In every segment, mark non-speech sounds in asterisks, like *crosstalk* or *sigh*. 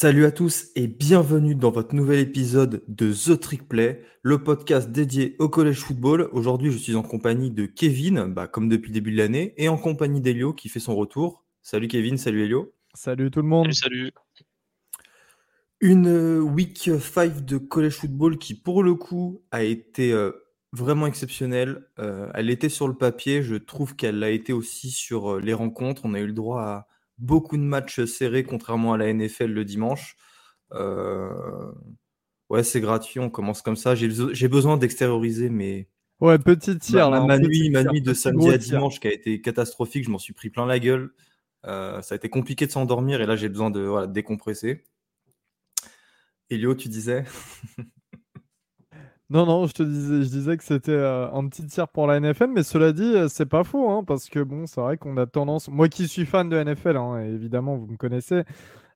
Salut à tous et bienvenue dans votre nouvel épisode de The Trick Play, le podcast dédié au collège football. Aujourd'hui, je suis en compagnie de Kevin, bah, comme depuis le début de l'année, et en compagnie d'Elio qui fait son retour. Salut Kevin, salut Elio. Salut tout le monde. Salut, salut. Une euh, week 5 de collège football qui, pour le coup, a été euh, vraiment exceptionnelle. Euh, elle était sur le papier, je trouve qu'elle l'a été aussi sur euh, les rencontres. On a eu le droit à beaucoup de matchs serrés, contrairement à la NFL le dimanche. Euh, ouais, c'est gratuit, on commence comme ça. J'ai beso- j'ai besoin d'extérioriser mes, Ouais, petit tir ma, là. ma nuit, ma nuit de samedi à dimanche qui a été catastrophique. Je m'en suis pris plein la gueule. Euh, ça a été compliqué de s'endormir et là j'ai besoin de voilà, de décompresser. Elio, tu disais? *laughs* Non, non, je te disais, je disais que c'était euh, un petit tir pour la NFL, mais cela dit, euh, c'est pas faux, hein, parce que bon, c'est vrai qu'on a tendance, moi qui suis fan de NFL, hein, évidemment, vous me connaissez,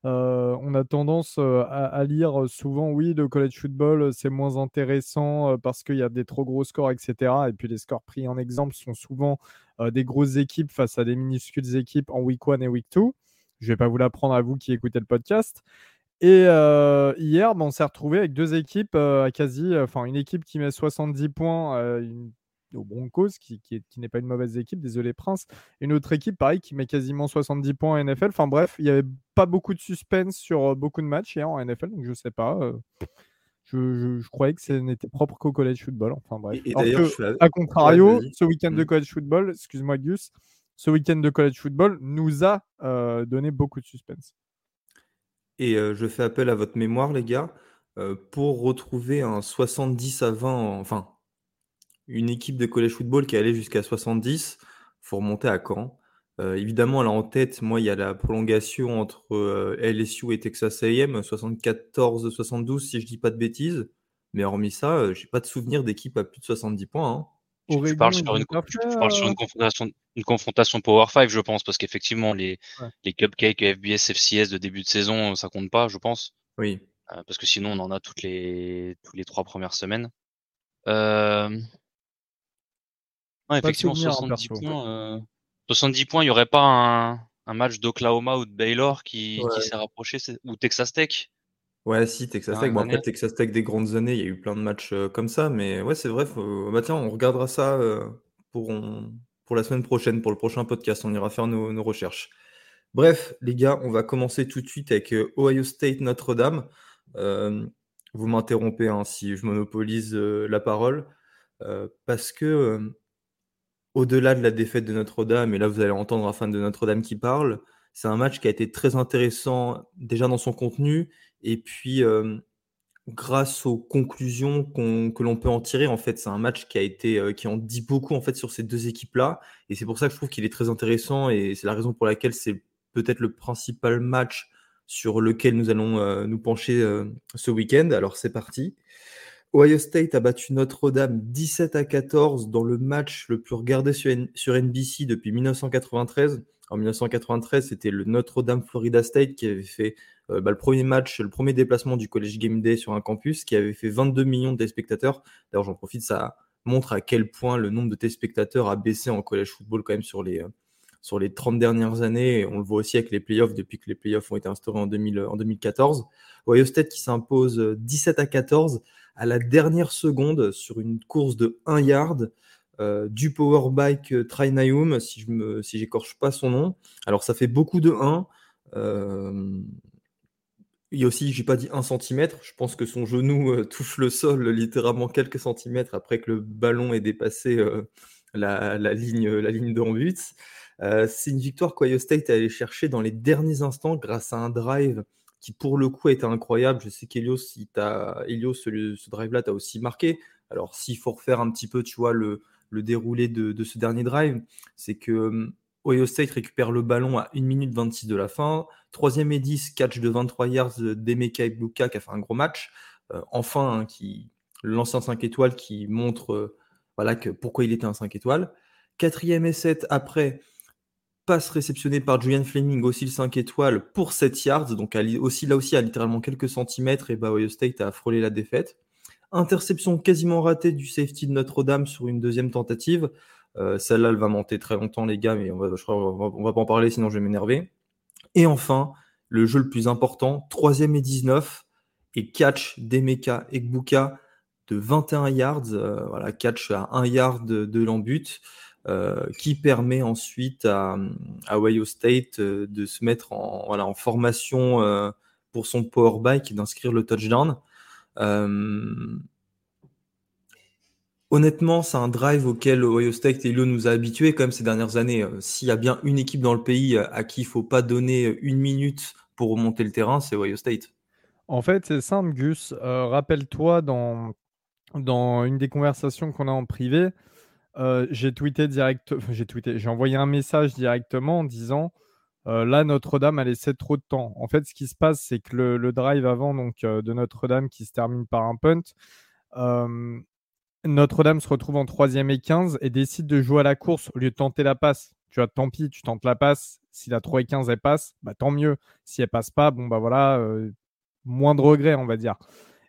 euh, on a tendance à, lire souvent, oui, le college football, c'est moins intéressant parce qu'il y a des trop gros scores, etc. Et puis les scores pris en exemple sont souvent des grosses équipes face à des minuscules équipes en week 1 et week 2. Je vais pas vous l'apprendre à vous qui écoutez le podcast. Et euh, hier, ben, on s'est retrouvé avec deux équipes euh, à quasi, enfin une équipe qui met 70 points euh, une- aux Broncos, qui, qui, est- qui n'est pas une mauvaise équipe, désolé Prince, et une autre équipe, pareil, qui met quasiment 70 points en NFL. Enfin bref, il n'y avait pas beaucoup de suspense sur beaucoup de matchs hier en NFL, donc je sais pas. je, je- je croyais que ce n'était propre qu'au college football. Enfin bref. Et, et Alors d'ailleurs, que, je suis à- contrario, ce week-end de Mm. college football, excuse-moi Gus, ce week-end de college football nous a euh, donné beaucoup de suspense. Et je fais appel à votre mémoire, les gars, pour retrouver un 70 à 20, en- enfin, une équipe de college football qui est allée jusqu'à 70, faut remonter à quand? Euh, évidemment, là en tête, moi, il y a la prolongation entre LSU et Texas A&M, 74-72, si je dis pas de bêtises. Mais hormis ça, euh, j'ai pas de souvenir d'équipe à plus de 70 points. hein. Tu, parles sur une, tu parles sur euh, une confrontation, une confrontation Power 5, je pense, parce qu'effectivement, les, Ouais. les cupcakes FBS, FCS de début de saison, ça compte pas, je pense. Oui. Euh, parce que sinon, on en a toutes les, toutes les trois premières semaines. Euh... Non, effectivement, souvenir, hein, 70 perso. points. euh, 70 points, il y aurait pas un, un match d'Oklahoma ou de Baylor qui, Ouais. qui s'est rapproché, ou Texas Tech? Ouais, si, Texas Tech. Bon, après, Texas Tech des grandes années, il y a eu plein de matchs euh, comme ça. Mais ouais, c'est vrai. Faut... Bah, tiens, on regardera ça euh, pour, on- pour la semaine prochaine, pour le prochain podcast. On ira faire nos, nos recherches. Bref, les gars, on va commencer tout de suite avec euh, Ohio State Notre-Dame. Euh, vous m'interrompez hein, si je monopolise la parole. parce que, au-delà de la défaite de Notre-Dame, et là vous allez entendre un fan de Notre-Dame qui parle, c'est un match qui a été très intéressant déjà dans son contenu, et puis grâce aux conclusions que l'on peut en tirer, en fait, c'est un match qui a été, qui en dit beaucoup en fait sur ces deux équipes-là, et c'est pour ça que je trouve qu'il est très intéressant, et c'est la raison pour laquelle c'est peut-être le principal match sur lequel nous allons nous pencher ce week-end. Alors c'est parti. Ohio State a battu Notre-Dame 17 à 14 dans le match le plus regardé sur NBC depuis 1993. En 1993, c'était le Notre-Dame Florida State qui avait fait euh, bah, le premier match, le premier déplacement du College Game Day sur un campus, qui avait fait 22 millions de téléspectateurs. D'ailleurs, j'en profite, ça montre à quel point le nombre de téléspectateurs a baissé en college football quand même sur les, euh, sur les 30 dernières années. On le voit aussi avec les playoffs depuis que les playoffs ont été instaurés en, 2000, en 2014. Ohio State qui s'impose euh, 17 à 14 à la dernière seconde sur une course de 1 yard euh, du powerbike euh, Trinaum, si je me, si j'écorche pas son nom. Alors ça fait beaucoup de 1. Euh, il y a aussi, j'ai pas dit 1 cm, je pense que son genou euh, *laughs* touche le sol littéralement quelques centimètres après que le ballon ait dépassé euh, la, ligne, la ligne de but. Euh, c'est une victoire qu'Ohio State est allé chercher dans les derniers instants grâce à un drive qui pour le coup a été incroyable. Je sais qu'Elios, Elios, ce, ce drive-là, t'a aussi marqué. Alors s'il faut refaire un petit peu, tu vois, le, déroulé de, ce dernier drive, c'est que euh, Ohio State récupère le ballon à 1 minute 26 de la fin. Troisième et 10, catch de 23 yards d'Emeka Ibuka qui a fait un gros match. Euh, enfin, hein, qui, l'ancien 5 étoiles qui montre euh, pourquoi il était un 5 étoiles. Quatrième et 7 après, passe réceptionnée par Julian Fleming, aussi le 5 étoiles pour 7 yards. Donc aussi, là aussi, à littéralement quelques centimètres, et bah, Ohio State a frôlé la défaite. Interception quasiment ratée du safety de Notre-Dame sur une deuxième tentative. Euh, Celle-là, elle va monter très longtemps, les gars, mais on va, on va, pas en parler, sinon je vais m'énerver. Et enfin, le jeu le plus important, troisième et 19, et catch d'Emeka Ekbuka de 21 yards, euh, voilà, catch à 1 yard de, l'embut, euh, qui permet ensuite à, à Ohio State euh, de se mettre en, voilà, en formation pour son power bike et d'inscrire le touchdown. Honnêtement, c'est un drive auquel Ohio State et Ilo nous a habitués quand même ces dernières années. S'il y a bien une équipe dans le pays à qui il ne faut pas donner une minute pour remonter le terrain, c'est Ohio State. En fait, c'est simple, Gus. Rappelle-toi dans dans une des conversations qu'on a en privé, euh, j'ai tweeté direct, *laughs* j'ai envoyé un message directement en disant euh, là Notre-Dame a laissé trop de temps. En fait, ce qui se passe, c'est que le, drive avant donc euh, de Notre-Dame qui se termine par un punt, Notre-Dame se retrouve en troisième et 15 et décide de jouer à la course au lieu de tenter la passe. Tu vois, tant pis, tu tentes la passe. Si la 3 et 15 elle passe, bah tant mieux. Si elle passe pas, bon bah voilà, moins de regrets, on va dire.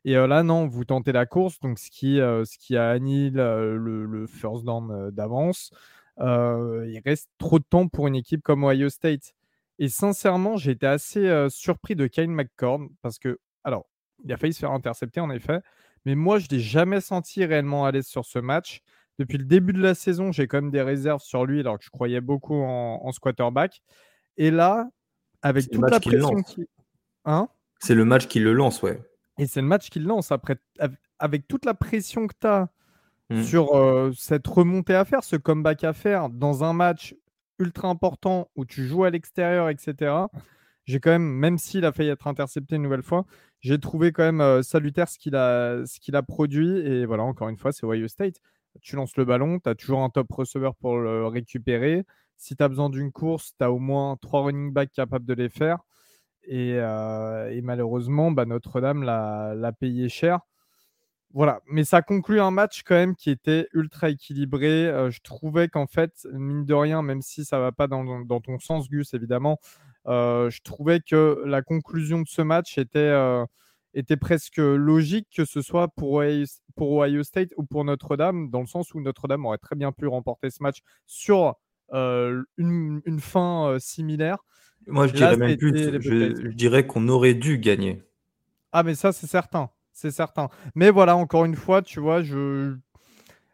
Et là, non, vous tentez la course, donc ce qui, ce qui annule le, first down d'avance. il reste trop de temps pour une équipe comme Ohio State. Et sincèrement, j'ai été assez surpris de Kyle McCord parce que, alors, il a failli se faire intercepter en effet, mais moi, je ne l'ai jamais senti réellement à l'aise sur ce match. Depuis le début de la saison, j'ai quand même des réserves sur lui alors que je croyais beaucoup en, en squatterback. Et là, avec toute la pression qui. Hein? C'est le match qui le lance, ouais. Et c'est le match qu'il lance après, avec toute la pression que tu as mmh. sur euh, cette remontée à faire, ce comeback à faire dans un match ultra important où tu joues à l'extérieur, etc. J'ai quand même, même s'il a failli être intercepté une nouvelle fois, j'ai trouvé quand même salutaire ce qu'il a, produit. Et voilà, encore une fois, c'est Ohio State. Tu lances le ballon, tu as toujours un top receveur pour le récupérer. Si tu as besoin d'une course, tu as au moins trois running backs capables de les faire. Et, malheureusement, bah, Notre-Dame l'a payé cher. Voilà, mais ça conclut un match quand même qui était ultra équilibré. Je trouvais qu'en fait, mine de rien, même si ça ne va pas dans, ton sens, Gus, évidemment, je trouvais que la conclusion de ce match était, était presque logique, que ce soit pour Ohio, pour Ohio State ou pour Notre-Dame, dans le sens où Notre-Dame aurait très bien pu remporter ce match sur une, une, fin similaire. Moi, je dirais même plus. Je, dirais qu'on aurait dû gagner. Ah, mais ça, c'est certain. C'est certain. Mais voilà, encore une fois, tu vois, je.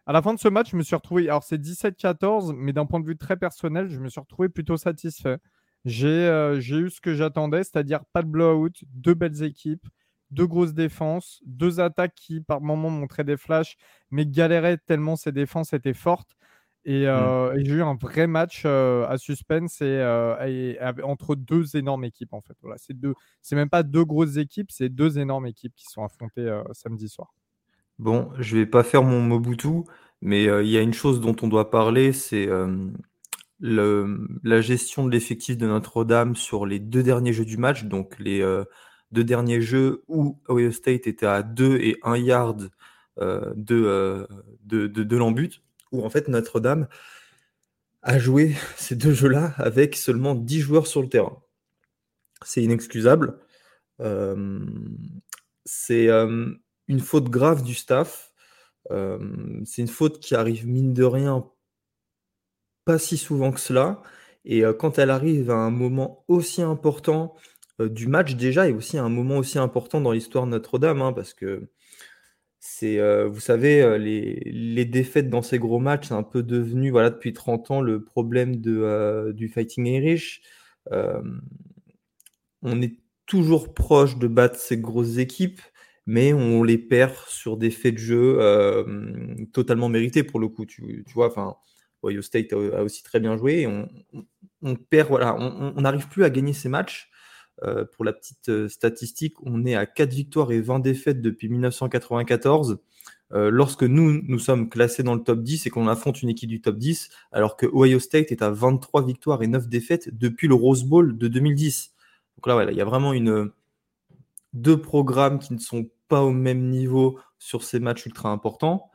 À la fin de ce match, je me suis retrouvé. Alors, c'est 17-14, mais d'un point de vue très personnel, je me suis retrouvé plutôt satisfait. J'ai euh, eu ce que j'attendais, c'est-à-dire pas de blowout, deux belles équipes, deux grosses défenses, deux attaques qui, par moments, montraient des flashs, mais galéraient tellement ces défenses étaient fortes. Mmh. Euh, et, j'ai eu un vrai match euh, à suspense et, entre deux énormes équipes en fait. Voilà, c'est deux, c'est même pas deux grosses équipes, c'est deux énormes équipes qui sont affrontées samedi soir. Bon, je vais pas faire mon Mobutu, mais il y a une chose dont on doit parler, c'est la gestion de l'effectif de Notre-Dame sur les deux derniers jeux du match, donc les deux derniers jeux où Ohio State était à 2 et 1 yard de, de, de, de l'embut où en fait Notre-Dame a joué *laughs* ces deux jeux-là avec seulement 10 joueurs sur le terrain. C'est inexcusable. Euh, c'est euh, une faute grave du staff. Euh, c'est une faute qui arrive mine de rien pas si souvent que cela. Et quand elle arrive à un moment aussi important du match déjà, et aussi à un moment aussi important dans l'histoire de Notre-Dame, hein, parce que c'est, euh, vous savez, euh, les, défaites dans ces gros matchs, c'est un peu devenu, voilà, depuis 30 ans, le problème de, euh, du Fighting Irish. on est toujours proche de battre ces grosses équipes, mais on les perd sur des faits de jeu totalement mérités pour le coup. Tu, vois, enfin, Ohio State a, aussi très bien joué. on, perd, voilà, on n'arrive plus à gagner ces matchs euh, pour la petite euh, statistique, on est à 4 victoires et 20 défaites depuis 1994. Euh, lorsque nous, nous sommes classés dans le top 10 et qu'on affronte une équipe du top 10, alors que Ohio State est à 23 victoires et 9 défaites depuis le Rose Bowl de 2010. Donc là, voilà, il y a vraiment une, deux programmes qui ne sont pas au même niveau sur ces matchs ultra importants.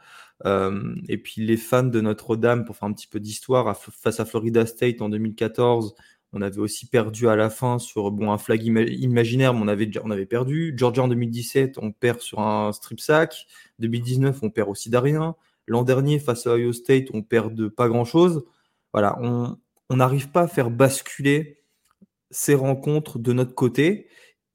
Et puis les fans de Notre-Dame, pour faire un petit peu d'histoire, face à Florida State en 2014, on avait aussi perdu à la fin sur bon, un flag imaginaire, mais on avait, on avait perdu. Georgia en 2017, on perd sur un strip sack. 2019, on perd aussi d'arien. L'an dernier, face à Ohio State, on perd de pas grand-chose. Voilà, on n'arrive pas à faire basculer ces rencontres de notre côté.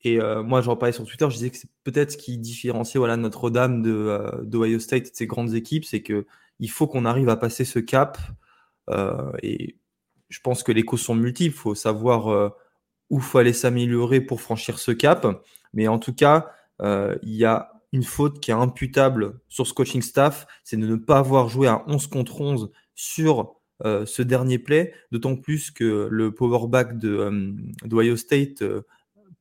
Et moi, j'en parlais sur Twitter, je disais que c'est peut-être ce qui différencie voilà, Notre-Dame de, d'Ohio State et de ces grandes équipes, c'est qu'il faut qu'on arrive à passer ce cap. et je pense que les causes sont multiples. Il faut savoir où il faut aller s'améliorer pour franchir ce cap. Mais en tout cas, il y a une faute qui est imputable sur ce coaching staff, c'est de ne pas avoir joué à 11 contre 11 sur euh, ce dernier play, d'autant plus que le powerback de euh, State euh,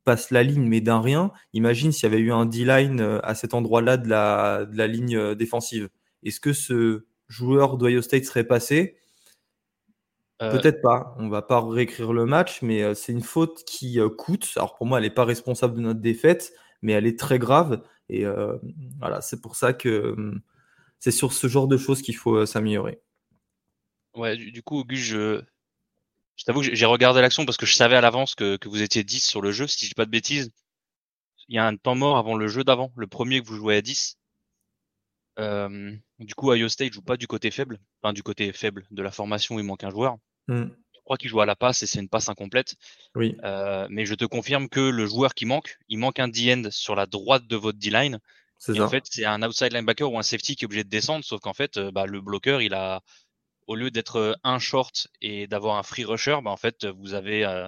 passe la ligne, mais d'un rien. Imagine s'il y avait eu un D-line euh, à cet endroit-là de la, de la ligne défensive. Est-ce que ce joueur d'Ohio State serait passé? Peut-être pas. On va pas réécrire le match, mais c'est une faute qui coûte. Alors pour moi, elle n'est pas responsable de notre défaite, mais elle est très grave. Et voilà, c'est pour ça que c'est sur ce genre de choses qu'il faut s'améliorer. Ouais, du, coup, Auguste, je, je t'avoue que j'ai regardé l'action parce que je savais à l'avance que, que, vous étiez 10 sur le jeu, si je dis pas de bêtises. Il y a un temps mort avant le jeu d'avant, le premier que vous jouez à 10. Euh, du coup, Io State joue pas du côté faible, enfin du côté faible de la formation où il manque un joueur. Mmh. Je crois qu'il joue à la passe et c'est une passe incomplète. Oui. Euh, mais je te confirme que le joueur qui manque, il manque un D-end sur la droite de votre D-line. En fait, c'est un outside linebacker ou un safety qui est obligé de descendre, sauf qu'en fait, euh, bah, le bloqueur, il a, au lieu d'être euh, un short et d'avoir un free rusher, bah, en fait, vous avez euh,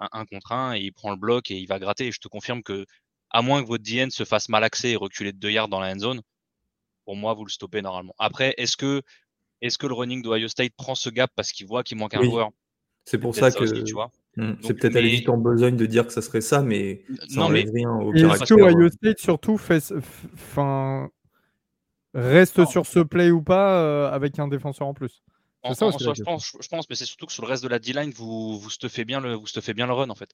un, contre un et il prend le bloc et il va gratter. Et je te confirme que, à moins que votre DN se fasse malaxer et reculer de deux yards dans la end zone, pour moi, vous le stoppez normalement. Après, est-ce que, est-ce que le running d'Ohio State prend ce gap parce qu'il voit qu'il manque un joueur? C'est pour ça, que. tu vois hmm, c'est peut-être aller vite en besogne de dire que ça serait ça, mais ça non, mais... rien au caractère. Ohio State surtout fait, fin, reste sur ce play ou pas euh, avec un défenseur en plus? Je, pense, je pense, mais c'est surtout que sur le reste de la D-line, vous, vous stuffez bien le, vous bien le run en fait.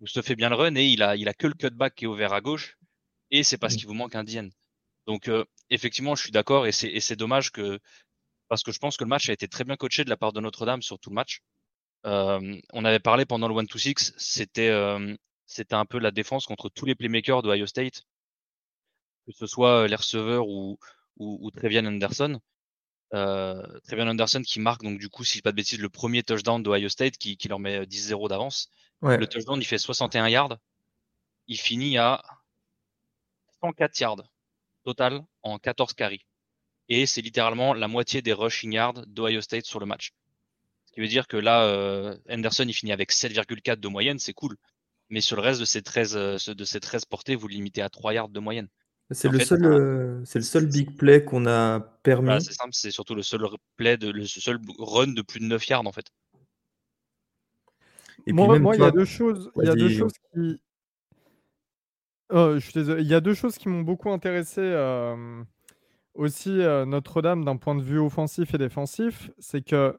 Vous stuffez bien le run et il a, il a que le cutback qui est ouvert à gauche et c'est parce qu'il vous manque un DN. Donc euh, effectivement, je suis d'accord et c'est dommage que parce que je pense que le match a été très bien coaché de la part de Notre-Dame sur tout le match. Euh, on avait parlé pendant le 1-2-6, c'était euh, c'était un peu la défense contre tous les playmakers de Ohio State, que ce soit les receveurs ou, ou, ou Trevian Anderson. Euh, Trevion Anderson qui marque donc du coup, si je pas de bêtises, le premier touchdown d'Ohio State qui, qui, leur met 10-0 d'avance. Le touchdown, il fait 61 yards. Il finit à 104 yards total en 14 carries. Et c'est littéralement la moitié des rushing yards d'Ohio State sur le match. Ce qui veut dire que là, euh, Anderson, il finit avec 7,4 de moyenne, c'est cool. Mais sur le reste de ces 13, euh, de ces 13 portées, vous le limitez à 3 yards de moyenne. C'est le, seul, euh, c'est le seul big play qu'on a permis. c'est simple, c'est surtout le seul play, de, le seul run de plus de 9 yards en fait. Et moi, il y a deux choses, il y a deux choses qui. Oh, je suis Il y a deux choses qui m'ont beaucoup intéressé euh, aussi euh, Notre-Dame d'un point de vue offensif et défensif. C'est que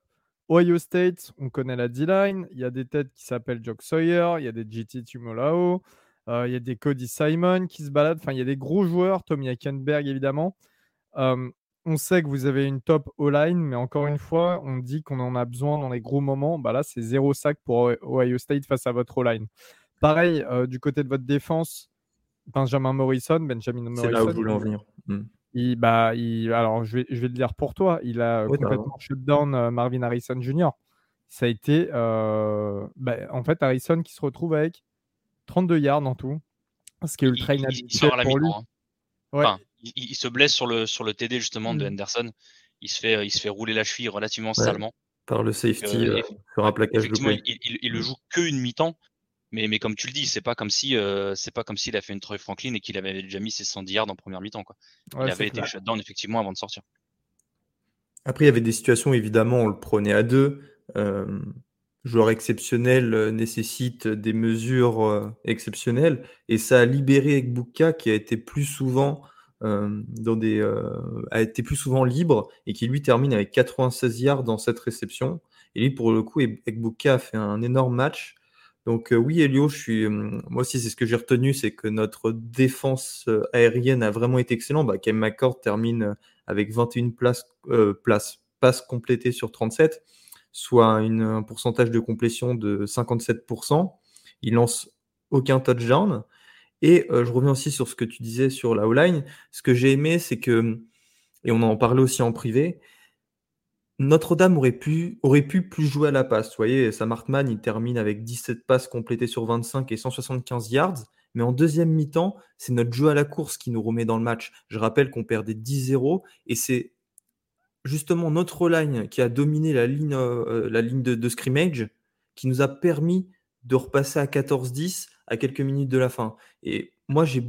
Ohio State, on connaît la D-line. Il y a des têtes qui s'appellent Jock Sawyer, il y a des GT Tumolao. Euh, il y a des Cody Simon qui se baladent. Enfin, il y a des gros joueurs, Tommy Hackenberg évidemment. on sait que vous avez une top O-line, mais encore une fois, on dit qu'on en a besoin dans les gros moments. Bah là, c'est zéro sac pour Ohio State face à votre O-line. Pareil, euh, du côté de votre défense, Benjamin Morrison, Benjamin Morrison. C'est là où je voulais en venir. Hmm. Il, bah, il, alors, je vais, je vais le dire pour toi. Il a complètement shutdown euh, Marvin Harrison Jr. Ça a été, bah, en fait, Harrison qui se retrouve avec 32 yards en tout. Ce qui est ultra inhabituel pour lui. Hein. il, se blesse sur le, sur le TD justement de mm. Henderson. Il se, fait, il se fait rouler la cheville relativement salement. Par le safety euh, euh, sur un plaquage il, il, le joue que une mi-temps. Mais, mais comme tu le dis, c'est pas comme si euh, c'est pas comme s'il a fait une Troy Franklin et qu'il avait déjà mis ses 110 yards en première mi-temps. Quoi. il avait été shutdown effectivement avant de sortir. Après, il y avait des situations, évidemment, on le prenait à deux joueur exceptionnel euh, nécessite des mesures euh, exceptionnelles. Et ça a libéré Ekbuka qui a été plus souvent euh, dans des, a été plus souvent libre et qui lui termine avec 96 yards dans cette réception. Et lui, pour le coup, Ekbuka a fait un énorme match. Donc oui, Elio, je suis, moi aussi, c'est ce que j'ai retenu, c'est que notre défense aérienne a vraiment été excellente. Bah, Kem McCord termine avec 21 places, places passes complétées sur 37 soit un pourcentage de complétion de 57%. Il lance aucun touchdown. Et euh, je reviens aussi sur ce que tu disais sur la O-line. Ce que j'ai aimé, c'est que, et on en parlait aussi en privé, Notre-Dame aurait pu, aurait pu plus jouer à la passe. Vous voyez, Sam il termine avec 17 passes complétées sur 25 et 175 yards. Mais en deuxième mi-temps, c'est notre jeu à la course qui nous remet dans le match. Je rappelle qu'on perdait 10-0 et c'est justement notre line qui a dominé la ligne, euh, ligne de, scrimmage qui nous a permis de repasser à 14-10 à quelques minutes de la fin. Et moi, j'ai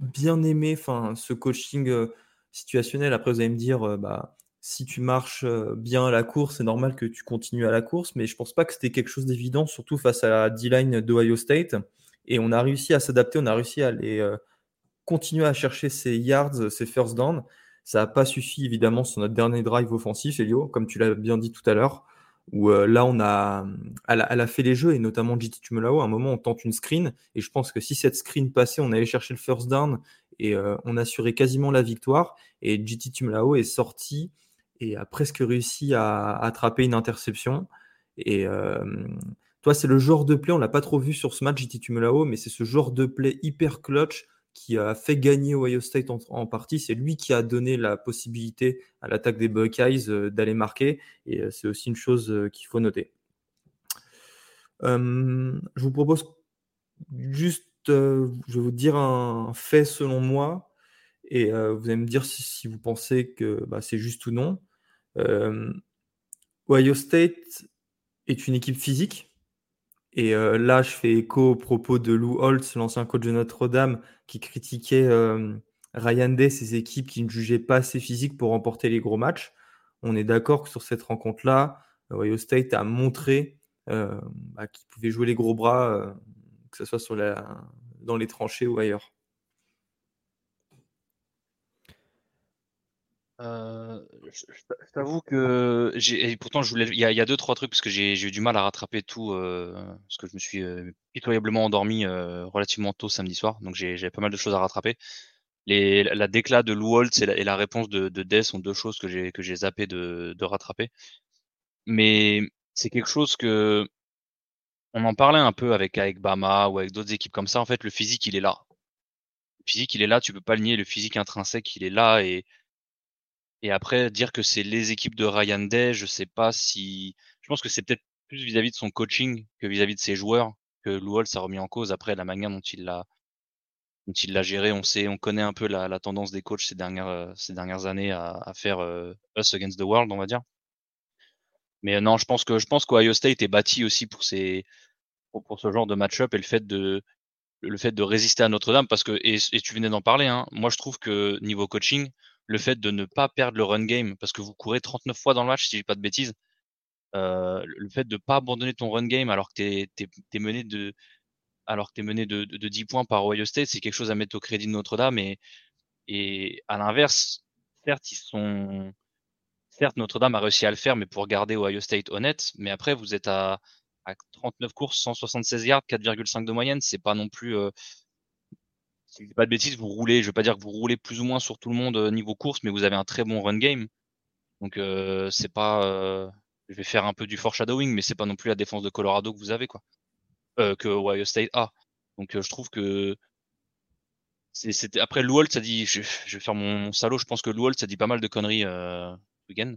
bien aimé ce coaching euh, situationnel. Après, vous allez me dire, euh, bah, si tu marches bien à la course, c'est normal que tu continues à la course, mais je pense pas que c'était quelque chose d'évident, surtout face à la D-line d'Ohio State. Et on a réussi à s'adapter, on a réussi à aller euh, continuer à chercher ces yards, ces first down. Ça n'a pas suffi évidemment sur notre dernier drive offensif, Elio, comme tu l'as bien dit tout à l'heure, où euh, là on a, elle a, fait les jeux et notamment JT Tumulao. À un moment on tente une screen et je pense que si cette screen passait, on allait chercher le first down et euh, on assurait quasiment la victoire. Et JT Tumulao est sorti et a presque réussi à, attraper une interception. Et toi, c'est le genre de play, on l'a pas trop vu sur ce match, JT Tumulao, mais c'est ce genre de play hyper clutch qui a fait gagner Ohio State en, partie. C'est lui qui a donné la possibilité à l'attaque des Buckeyes euh, d'aller marquer. Et euh, c'est aussi une chose euh, qu'il faut noter. je vous propose juste, je vais vous dire un fait selon moi. Et vous allez me dire si, vous pensez que bah, c'est juste ou non. Ohio State est une équipe physique et euh, là, je fais écho au propos de Lou Holtz, l'ancien coach de Notre-Dame, qui critiquait euh, Ryan Day, ses équipes qui ne jugeaient pas assez physique pour remporter les gros matchs. On est d'accord que sur cette rencontre-là, Ohio State a montré euh, bah, qu'il pouvait jouer les gros bras, que ce soit dans les tranchées ou ailleurs. Euh, je, t'avoue que j'ai pourtant je voulais il y a, deux trois trucs parce que j'ai eu du mal à rattraper tout euh, parce que je me suis euh, pitoyablement endormi relativement tôt samedi soir donc j'ai pas mal de choses à rattraper. Les, la déclat de Lou Holtz et la, réponse de, de Des sont deux choses que j'ai que j'ai zappé de, de rattraper. Mais c'est quelque chose que on en parlait un peu avec avec Bama ou avec d'autres équipes comme ça. En fait, le physique il est là. Le physique il est là, tu peux pas le nier. Le physique intrinsèque il est là et et après, dire que c'est les équipes de Ryan Day, je sais pas si. Je pense que c'est peut-être plus vis-à-vis de son coaching que vis-à-vis de ses joueurs que Lou Holtz a remis en cause. Après, la manière dont il l'a dont il l'a géré, on sait, on connaît un peu la, tendance des coachs ces dernières euh, ces dernières années à, à faire euh, us against the world, on va dire. Mais non, je pense que je pense qu'Ohio State est bâti aussi pour ces pour, pour ce genre de match-up et le fait de le fait de résister à Notre-Dame parce que et, et tu venais d'en parler. Hein, moi, je trouve que niveau coaching, le fait de ne pas perdre le run game parce que vous courez 39 fois dans le match, si je dis pas de bêtises. Euh, le fait de pas abandonner ton run game alors que t'es es, mené de alors que t'es mené de, de, 10 points par Ohio State, c'est quelque chose à mettre au crédit de Notre-Dame et, et à l'inverse, certes ils sont certes Notre-Dame a réussi à le faire mais pour garder Ohio State honnête, mais après vous êtes à, à 39 courses, 176 yards, 4,5 de moyenne, c'est pas non plus euh, si je pas de bêtises, vous roulez, je vais pas dire que vous roulez plus ou moins sur tout le monde euh, niveau course, mais vous avez un très bon run game. Donc euh, c'est pas, euh, je vais faire un peu du foreshadowing, mais c'est pas non plus la défense de Colorado que vous avez quoi, euh, que Ohio State a. Donc je trouve que c'était après Lou ça dit, je, vais faire mon, salaud, je pense que Lou ça dit pas mal de conneries euh, week-end.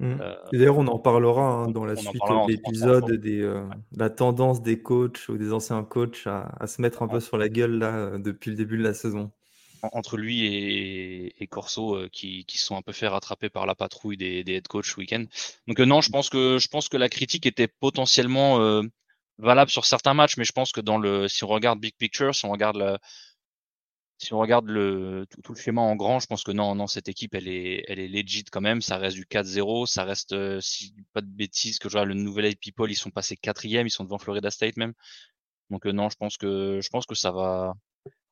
Mmh. Euh, d'ailleurs, on en parlera hein, dans la suite de l'épisode des euh, la tendance des coachs ou des anciens coachs à, se mettre un peu sur la gueule là euh, depuis le début de la saison. Entre lui et, Corso qui, qui se sont un peu fait rattraper par la patrouille des, des head coach ce week-end. Donc non, je pense que je pense que la critique était potentiellement valable sur certains matchs, mais je pense que dans le si on regarde big picture, si on regarde la, si on regarde le, tout, le schéma en grand, je pense que non, non, cette équipe, elle est, elle est legit quand même. Ça reste du 4-0. Ça reste, euh, si pas de bêtises, que le Nouvel Aid People, ils sont passés quatrième, ils sont devant Florida State même. Donc euh, non, je pense que, je pense que ça va.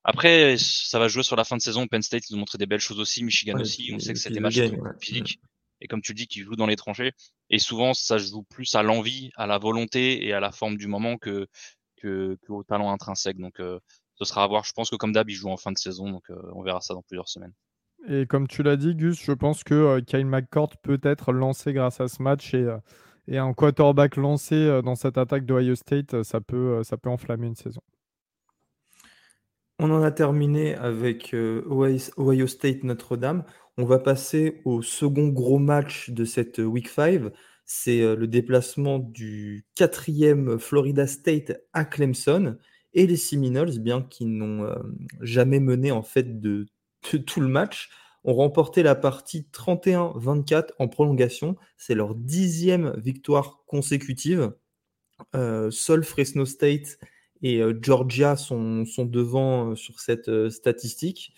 Après, ça va jouer sur la fin de saison. Penn State, ils ont montré des belles choses aussi. Michigan aussi. On sait que c'est des matchs physiques. Et comme tu dis, qu'ils jouent dans les tranchées. Et souvent, ça joue plus à l'envie, à la volonté et à la forme du moment que, que, que au talent intrinsèque. Donc, euh, ce sera à voir. Je pense que comme d'hab, il joue en fin de saison, donc euh, on verra ça dans plusieurs semaines. Et comme tu l'as dit, Gus, je pense que euh, Kyle McCord peut être lancé grâce à ce match et, euh, et un quarterback lancé dans cette attaque d'Ohio State, ça peut, ça peut enflammer une saison. On en a terminé avec Ohio State Notre-Dame. On va passer au second gros match de cette Week 5. C'est le déplacement du quatrième Florida State à Clemson et les Seminoles, bien qu'ils n'ont jamais mené en fait de, *laughs* tout le match, ont remporté la partie 31-24 en prolongation. C'est leur dixième victoire consécutive. Euh, seul Fresno State et euh, Georgia sont, devant euh, sur cette statistique.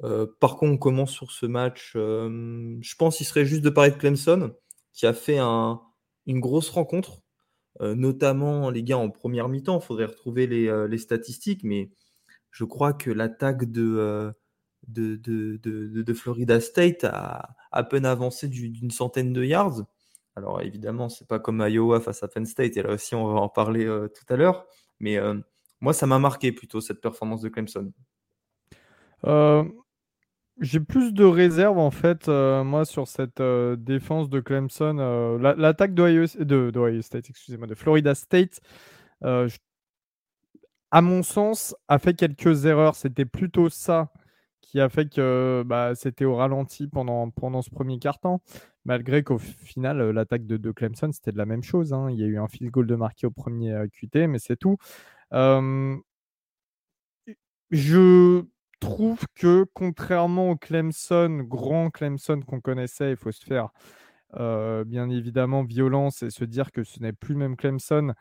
par contre, on commence sur ce match. je pense qu'il serait juste de parler de Clemson, qui a fait une grosse rencontre, notamment les gars en première mi-temps. Il faudrait retrouver les, statistiques, mais je crois que l'attaque de, de, Florida State a à peine avancé d'une centaine de yards. Alors évidemment, c'est pas comme Iowa face à Penn State, et là aussi on va en parler euh, tout à l'heure. Mais euh, moi, ça m'a marqué plutôt cette performance de Clemson. Euh, j'ai plus de réserves en fait, moi, sur cette défense de Clemson. L'attaque d'Ohio de, State, excusez-moi, de Florida State, à mon sens, a fait quelques erreurs. C'était plutôt ça qui a fait que bah, c'était au ralenti pendant, pendant ce premier quart-temps, malgré qu'au final, euh, l'attaque de, de, Clemson, c'était de la même chose. Hein. Il y a eu un field goal de marqué au premier euh, QT, mais c'est tout. je trouve que contrairement au Clemson, grand Clemson qu'on connaissait, il faut se faire euh, bien évidemment violence et se dire que ce n'est plus le même Clemson.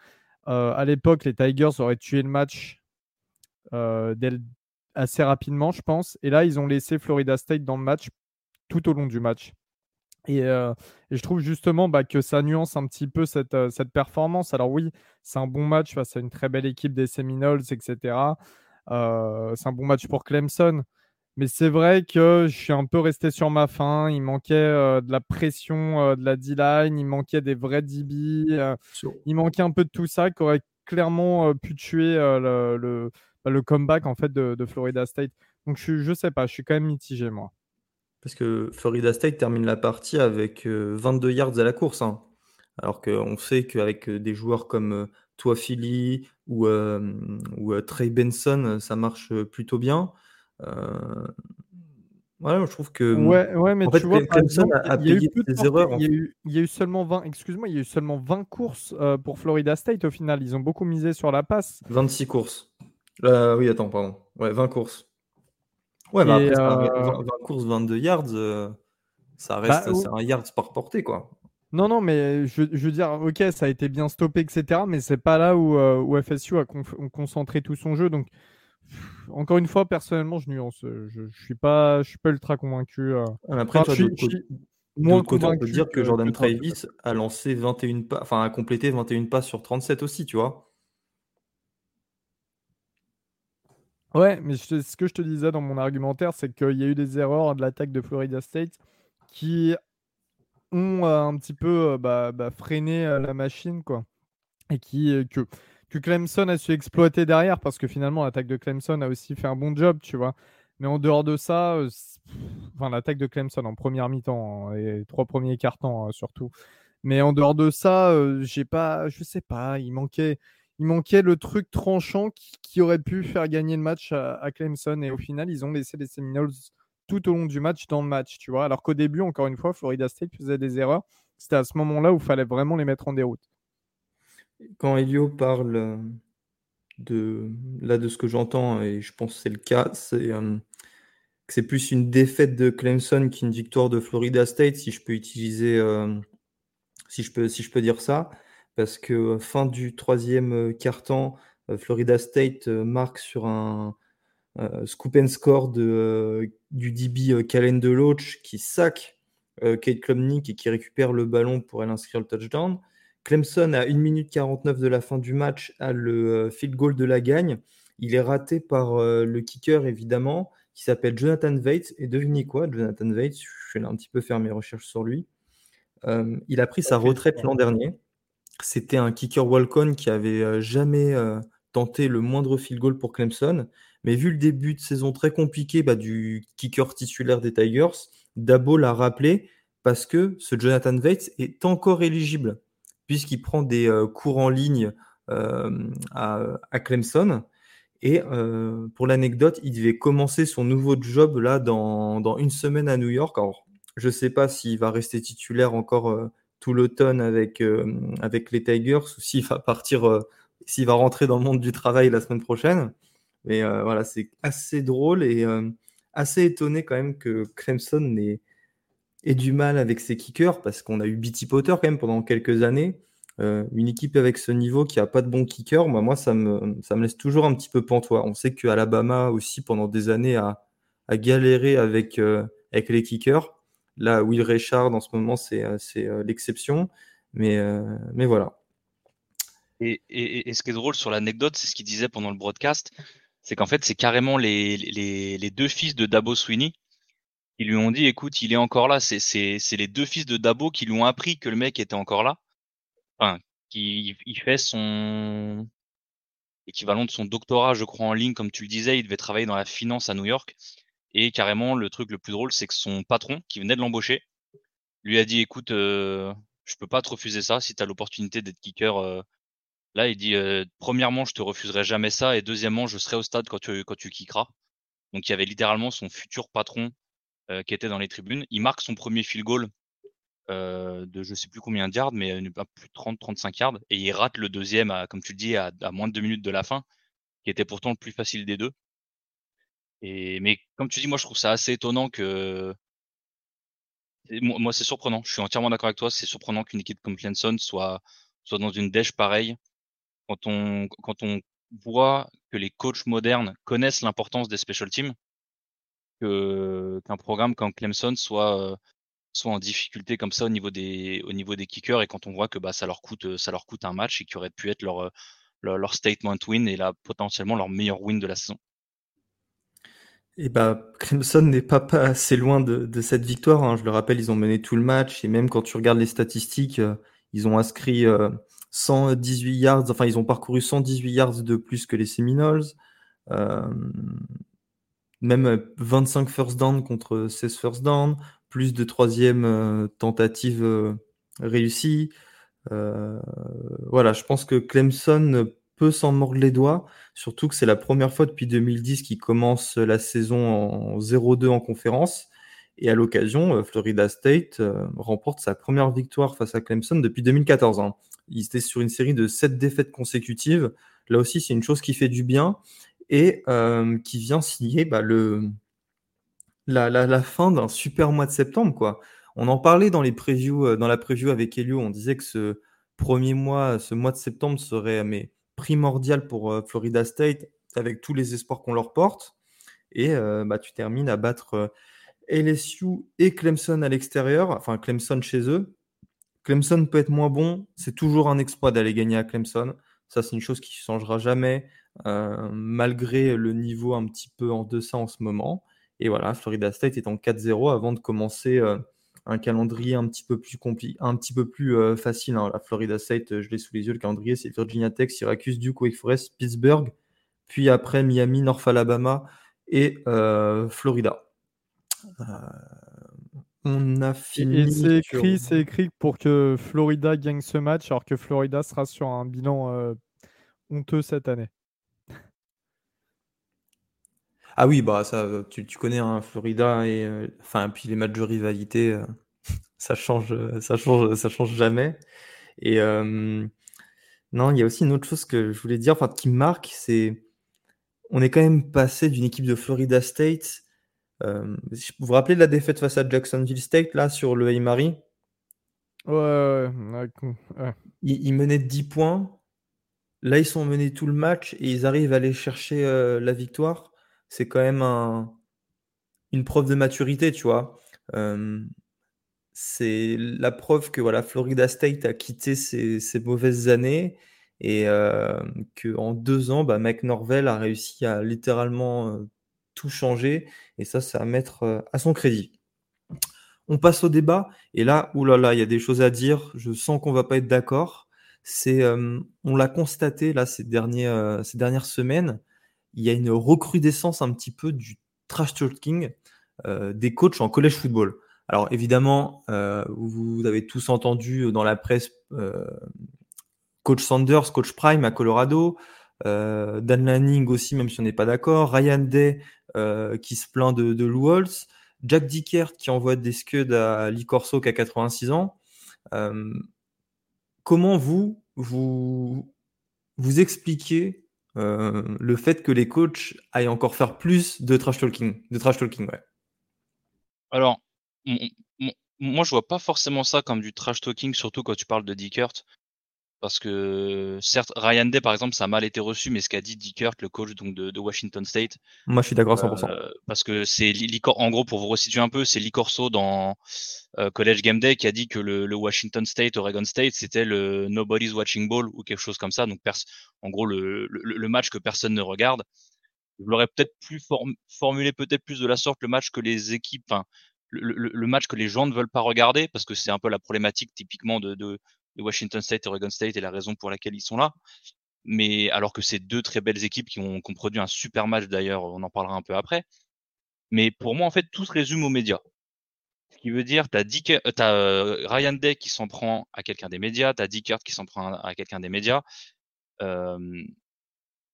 à l'époque, les Tigers auraient tué le match le assez rapidement, je pense. Et là, ils ont laissé Florida State dans le match tout au long du match. Et, euh, je trouve justement bah, que ça nuance un petit peu cette, euh, cette performance. Alors oui, c'est un bon match face à une très belle équipe des Seminoles, etc. Euh, c'est un bon match pour Clemson. Mais c'est vrai que je suis un peu resté sur ma faim. Il manquait de la pression de la D-line, il manquait des vrais DB, il manquait un peu de tout ça qui aurait clairement pu tuer le, bah, le comeback en fait de, Florida State. Donc je, je sais pas, je suis quand même mitigé moi. Parce que Florida State termine la partie avec 22 euh, yards à la course. Hein. Alors qu'on sait qu'avec euh, des joueurs comme euh, toi Philly ou, ou Trey Benson, ça marche plutôt bien. Ouais, je trouve que. Ouais, ouais mais tu vois, a, il y a eu des erreurs. Il y, a eu, seulement 20, excuse-moi, il y a eu seulement 20 courses pour Florida State au final. Ils ont beaucoup misé sur la passe. 26 courses. Euh, oui, attends, pardon. Ouais, 20 courses. Ouais, mais après, 20, euh, courses, 22 yards, ça bah, reste un yard par portée, quoi. Non, non, mais je, veux dire, ok, ça a été bien stoppé, etc. Mais c'est pas là où, où FSU a concentré tout son jeu. Donc, encore une fois, personnellement, je nuance. Je, je suis pas, je suis pas ultra convaincu. Après, enfin, toi, je, suis, moins. On peut dire que, Jordan Travis a lancé 21 pas, enfin, a complété 21 passes sur 37 aussi, tu vois. Ouais, mais ce que je te disais dans mon argumentaire, c'est qu'il y a eu des erreurs de l'attaque de Florida State qui ont euh, un petit peu euh, bah, bah, freiné euh, la machine, quoi. Et qui, que, que Clemson a su exploiter derrière, parce que finalement, l'attaque de Clemson a aussi fait un bon job, tu vois. Mais en dehors de ça, enfin, l'attaque de Clemson en première mi-temps, hein, et trois premiers cartons hein, surtout. Mais en dehors de ça, j'ai pas, je sais pas, il manquait, il manquait le truc tranchant qui, aurait pu faire gagner le match à, Clemson. Et au final, ils ont laissé les Seminoles tout au long du match dans le match, tu vois. Alors qu'au début, encore une fois, Florida State faisait des erreurs. C'était à ce moment-là où il fallait vraiment les mettre en déroute. Quand Elio parle de là de ce que j'entends, et je pense que c'est le cas, c'est euh, c'est plus une défaite de Clemson qu'une victoire de Florida State, si je peux utiliser, euh, si je peux, si je peux dire ça parce que fin du troisième quart-temps, Florida State marque sur un scoop and score de, du DB Calen Deloach qui sac Kate Klumnik et qui récupère le ballon pour aller inscrire le touchdown. Clemson, à 1 minute 49 de la fin du match, a le field goal de la gagne. Il est raté par le kicker, évidemment, qui s'appelle Jonathan Vates. Et devinez quoi, Jonathan Vates, je vais un petit peu faire mes recherches sur lui. il a pris sa retraite l'an dernier. C'était un kicker walk-on qui avait euh, jamais euh, tenté le moindre field goal pour Clemson. Mais vu le début de saison très compliqué bah, du kicker titulaire des Tigers, Dabo l'a rappelé parce que ce Jonathan Vates est encore éligible puisqu'il prend des euh, cours en ligne à, Clemson. Et pour l'anecdote, il devait commencer son nouveau job là dans, dans une semaine à New York. Alors, je ne sais pas s'il va rester titulaire encore tout l'automne avec, avec les Tigers ou s'il va partir, s'il va rentrer dans le monde du travail la semaine prochaine. Mais voilà, c'est assez drôle et assez étonné quand même que Clemson ait, du mal avec ses kickers parce qu'on a eu Bitty Potter quand même pendant quelques années. Euh, une équipe avec ce niveau qui a pas de bon kicker, moi, moi ça, me, ça me laisse toujours un petit peu pantois. On sait que Alabama aussi pendant des années a, a galéré avec, euh, avec les kickers. Là, Will Richard en ce moment c'est euh, l'exception, mais, mais voilà. Et, et, ce qui est drôle sur l'anecdote, c'est ce qu'il disait pendant le broadcast, c'est qu'en fait c'est carrément les, deux fils de Dabo Sweeney qui lui ont dit écoute il est encore là, c'est les deux fils de Dabo qui lui ont appris que le mec était encore là enfin, qui il fait son équivalent de son doctorat, je crois, en ligne, comme tu le disais, il devait travailler dans la finance à New York. Et carrément, le truc le plus drôle, c'est que son patron, qui venait de l'embaucher, lui a dit, écoute, euh, je peux pas te refuser ça si tu as l'opportunité d'être kicker. Euh. Là, il dit, euh, premièrement, je te refuserai jamais ça, et deuxièmement, je serai au stade quand tu, quand tu kickeras. Donc, il y avait littéralement son futur patron euh, qui était dans les tribunes. Il marque son premier field goal euh, de je sais plus combien de yards, mais pas plus de 30-35 yards. Et il rate le deuxième, à, comme tu le dis, à, moins de deux minutes de la fin, qui était pourtant le plus facile des deux. Et, mais comme tu dis, moi je trouve ça assez étonnant que. Moi, c'est surprenant. Je suis entièrement d'accord avec toi. C'est surprenant qu'une équipe comme Clemson soit, soit dans une dèche pareille. Quand on, quand on voit que les coachs modernes connaissent l'importance des special teams, qu'un programme comme Clemson soit, euh, soit en difficulté comme ça au niveau des, au niveau des kickers et quand on voit que bah, ça, leur coûte, ça leur coûte un match et qui aurait pu être leur, leur, statement win et là potentiellement leur meilleur win de la saison. Et bah, Crimson n'est pas, pas assez loin de, cette victoire. Hein. Je le rappelle, ils ont mené tout le match et même quand tu regardes les statistiques, euh, ils ont inscrit 118 euh, yards, enfin ils ont parcouru 118 yards de plus que les Seminoles. Euh, même 25 first down contre 16 first down plus de troisième euh, tentative euh, réussie. Voilà, je pense que Clemson peut s'en mordre les doigts, surtout que c'est la première fois depuis 2010 qu'il commence la saison en 0-2 en conférence. Et à l'occasion, Florida State remporte sa première victoire face à Clemson depuis 2014. Hein. Il était sur une série de 7 défaites consécutives. Là aussi, c'est une chose qui fait du bien et qui vient signer bah, la, fin d'un super mois de septembre. On en parlait euh, dans la preview avec Elio, on disait que ce premier mois, ce mois de septembre serait primordial pour euh, Florida State avec tous les espoirs qu'on leur porte. Et euh, bah, tu termines à battre LSU et Clemson à l'extérieur, enfin Clemson chez eux. Clemson peut être moins bon, c'est toujours un exploit d'aller gagner à Clemson. Ça, c'est une chose qui ne changera jamais, malgré le niveau un petit peu en deçà en ce moment. Et voilà, Florida State est en 4-0 avant de commencer euh, un calendrier un petit peu plus compliqué, un petit peu plus euh, facile. Hein. La Florida State, euh, je l'ai sous les yeux, le calendrier, c'est Virginia Tech, Syracuse, Duke, Wake Forest, Pittsburgh, puis après Miami, North Alabama et Florida. On a fini. Et c'est écrit, c'est écrit pour que Florida gagne ce match, alors que Florida sera sur un bilan honteux cette année. Ah oui, bah ça, tu, connais hein, Florida et euh, enfin puis les matchs de rivalité, euh, *laughs* ça change, ça change, ça change jamais. Et euh, non, il y a aussi une autre chose que je voulais dire, enfin qui marque, c'est on est quand même passé d'une équipe de Florida State. Vous vous rappelez de la défaite face à Jacksonville State là sur le Marie Ouais, ouais, ouais. Ils, menaient de 10 points. Là, ils sont menés tout le match et ils arrivent à aller chercher la victoire c'est quand même une preuve de maturité, tu vois. c'est la preuve que voilà, Florida State a quitté ses, mauvaises années et qu'en deux ans, bah, Mike Norvell a réussi à littéralement tout changer et ça, c'est à mettre à son crédit. On passe au débat et là, oulala, il y a des choses à dire. Je sens qu'on va pas être d'accord. C'est, on l'a constaté là ces, derniers, ces dernières semaines il y a une recrudescence un petit peu du trash talking euh, des coachs en college football. Alors évidemment, euh, vous avez tous entendu dans la presse euh, coach Sanders, coach Prime à Colorado, Euh, Dan Lanning aussi, même si on n'est pas d'accord. Ryan Day euh, qui se plaint de, de Lou Holtz. Jack Dickert qui envoie des scuds à Lee Corso qui a 86 ans. Euh, comment vous, vous, vous expliquez le fait que les coachs aillent encore faire plus de trash talking, de trash talking, ouais? Alors, moi, je vois pas forcément ça comme du trash talking, surtout quand tu parles de Dickert. Parce que, certes, Ryan Day, par exemple, ça a mal été reçu, mais ce qu'a dit Dickert, le coach donc, de, Washington State. Moi, je suis d'accord à 100%. Euh, parce que c'est, en gros, pour vous resituer un peu, c'est Lee Corso dans euh, College Game Day qui a dit que le, Washington State, Oregon State, c'était le Nobody's Watching Ball ou quelque chose comme ça. Donc, en gros, le, le, match que personne ne regarde. Je l'aurais peut-être plus formulé peut-être plus de la sorte le match que les équipes, enfin, le, match que les gens ne veulent pas regarder, parce que c'est un peu la problématique typiquement de, de, Washington State et Oregon State et la raison pour laquelle ils sont là. Mais alors que c'est deux très belles équipes qui ont, produit un super match d'ailleurs, on en parlera un peu après. Mais pour moi, en fait, tout se résume aux médias. Ce qui veut dire, tu as, as, euh, Ryan Day qui s'en prend à quelqu'un des médias, tu as Dickert qui s'en prend à quelqu'un des médias. Euh,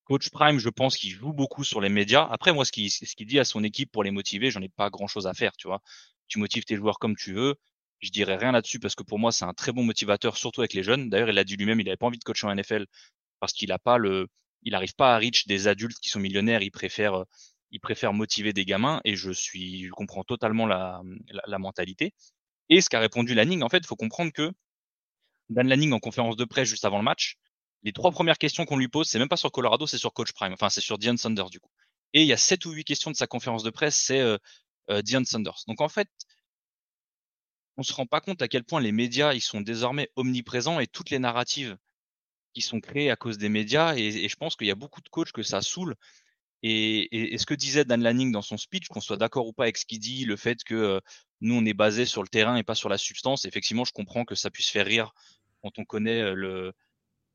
Coach Prime, je pense qu'il joue beaucoup sur les médias. Après, moi, ce qu'il dit à son équipe pour les motiver, j'en ai pas grand chose à faire, tu vois. Tu motives tes joueurs comme tu veux. Je dirais rien là-dessus parce que pour moi, c'est un très bon motivateur, surtout avec les jeunes. D'ailleurs, il a dit lui-même, il n'avait pas envie de coacher en NFL parce qu'il a pas le, il n'arrive pas à reach des adultes qui sont millionnaires. Il préfère, il préfère motiver des gamins et je suis, je comprends totalement la, la, mentalité. Et ce qu'a répondu Lanning, en fait, il faut comprendre que Dan Lanning en conférence de presse juste avant le match, les trois premières questions qu'on lui pose, c'est même pas sur Colorado, c'est sur Coach Prime. Enfin, c'est sur Dion Sanders, du coup. Et il y a sept ou huit questions de sa conférence de presse, c'est euh, euh, Dion Sanders. Donc, en fait, on se rend pas compte à quel point les médias, ils sont désormais omniprésents et toutes les narratives qui sont créées à cause des médias. Et, je pense qu'il y a beaucoup de coachs que ça saoule. Et, ce que disait Dan Lanning dans son speech, qu'on soit d'accord ou pas avec ce qu'il dit, le fait que euh, nous, on est basé sur le terrain et pas sur la substance, effectivement, je comprends que ça puisse faire rire quand on connaît le,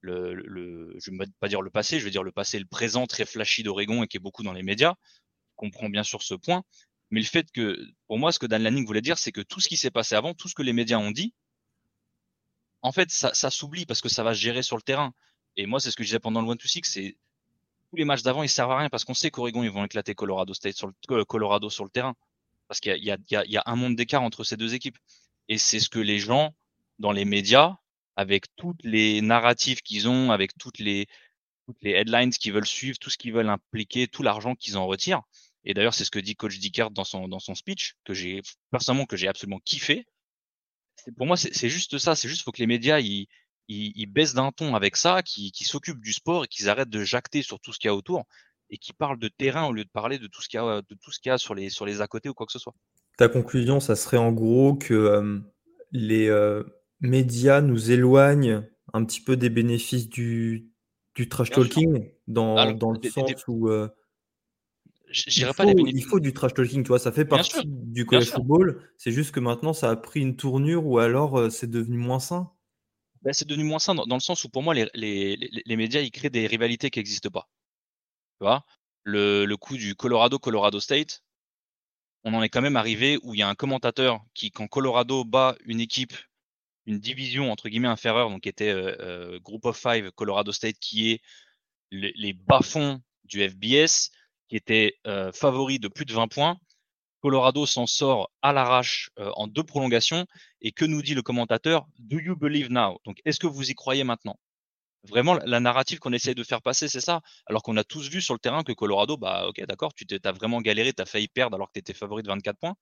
le, je ne vais pas dire le passé, je veux dire le passé, le présent très flashy d'Oregon et qui est beaucoup dans les médias. Je comprends bien sur ce point. Mais le fait que, pour moi, ce que Dan Lanning voulait dire, c'est que tout ce qui s'est passé avant, tout ce que les médias ont dit, en fait, ça, ça s'oublie parce que ça va se gérer sur le terrain. Et moi, c'est ce que je disais pendant le One to Six, c'est tous les matchs d'avant, ils servent à rien parce qu'on sait qu'Oregon, ils vont éclater Colorado State sur le, euh, Colorado sur le terrain. Parce qu'il y, y, y a, un monde d'écart entre ces deux équipes. Et c'est ce que les gens dans les médias avec toutes les narratives qu'ils ont, avec toutes les, toutes les headlines qu'ils veulent suivre, tout ce qu'ils veulent impliquer, tout l'argent qu'ils en retirent. Et d'ailleurs, c'est ce que dit Coach Dickert dans son, dans son speech, que j'ai, personnellement, que j'ai absolument kiffé. Pour moi, c'est juste ça. C'est juste faut que les médias, ils, ils, baissent d'un ton avec ça, qu'ils s'occupent du sport et qu'ils arrêtent de jacter sur tout ce qu'il y a autour et qu'ils parlent de terrain au lieu de parler de tout ce qu'il y a, de tout ce qu'il y a sur les, sur les à côté ou quoi que ce soit. Ta conclusion, ça serait en gros que euh, les, euh, médias nous éloignent un petit peu des bénéfices du, du trash talking, dans, dans le sens où euh, il, faut, pas il faut du trash talking, tu vois, ça fait partie du college football. C'est juste que maintenant, ça a pris une tournure ou alors euh, c'est devenu moins sain. Ben, c'est devenu moins sain dans, le sens où pour moi, les, les, les, médias, ils créent des rivalités qui n'existent pas. Tu vois? Le, le coup du Colorado-Colorado State, on en est quand même arrivé où il y a un commentateur qui, quand Colorado bat une équipe une division entre guillemets inférieure, donc qui était euh, euh, Group of Five Colorado State, qui est les, bas-fonds du FBS, qui était euh, favori de plus de 20 points. Colorado s'en sort à l'arrache en deux prolongations. Et que nous dit le commentateur? Do you believe now? Donc, est-ce que vous y croyez maintenant? Vraiment, la narrative qu'on essaye de faire passer, c'est ça? Alors qu'on a tous vu sur le terrain que Colorado, bah ok, d'accord, tu as vraiment galéré, tu as failli perdre alors que tu étais favori de 24 points.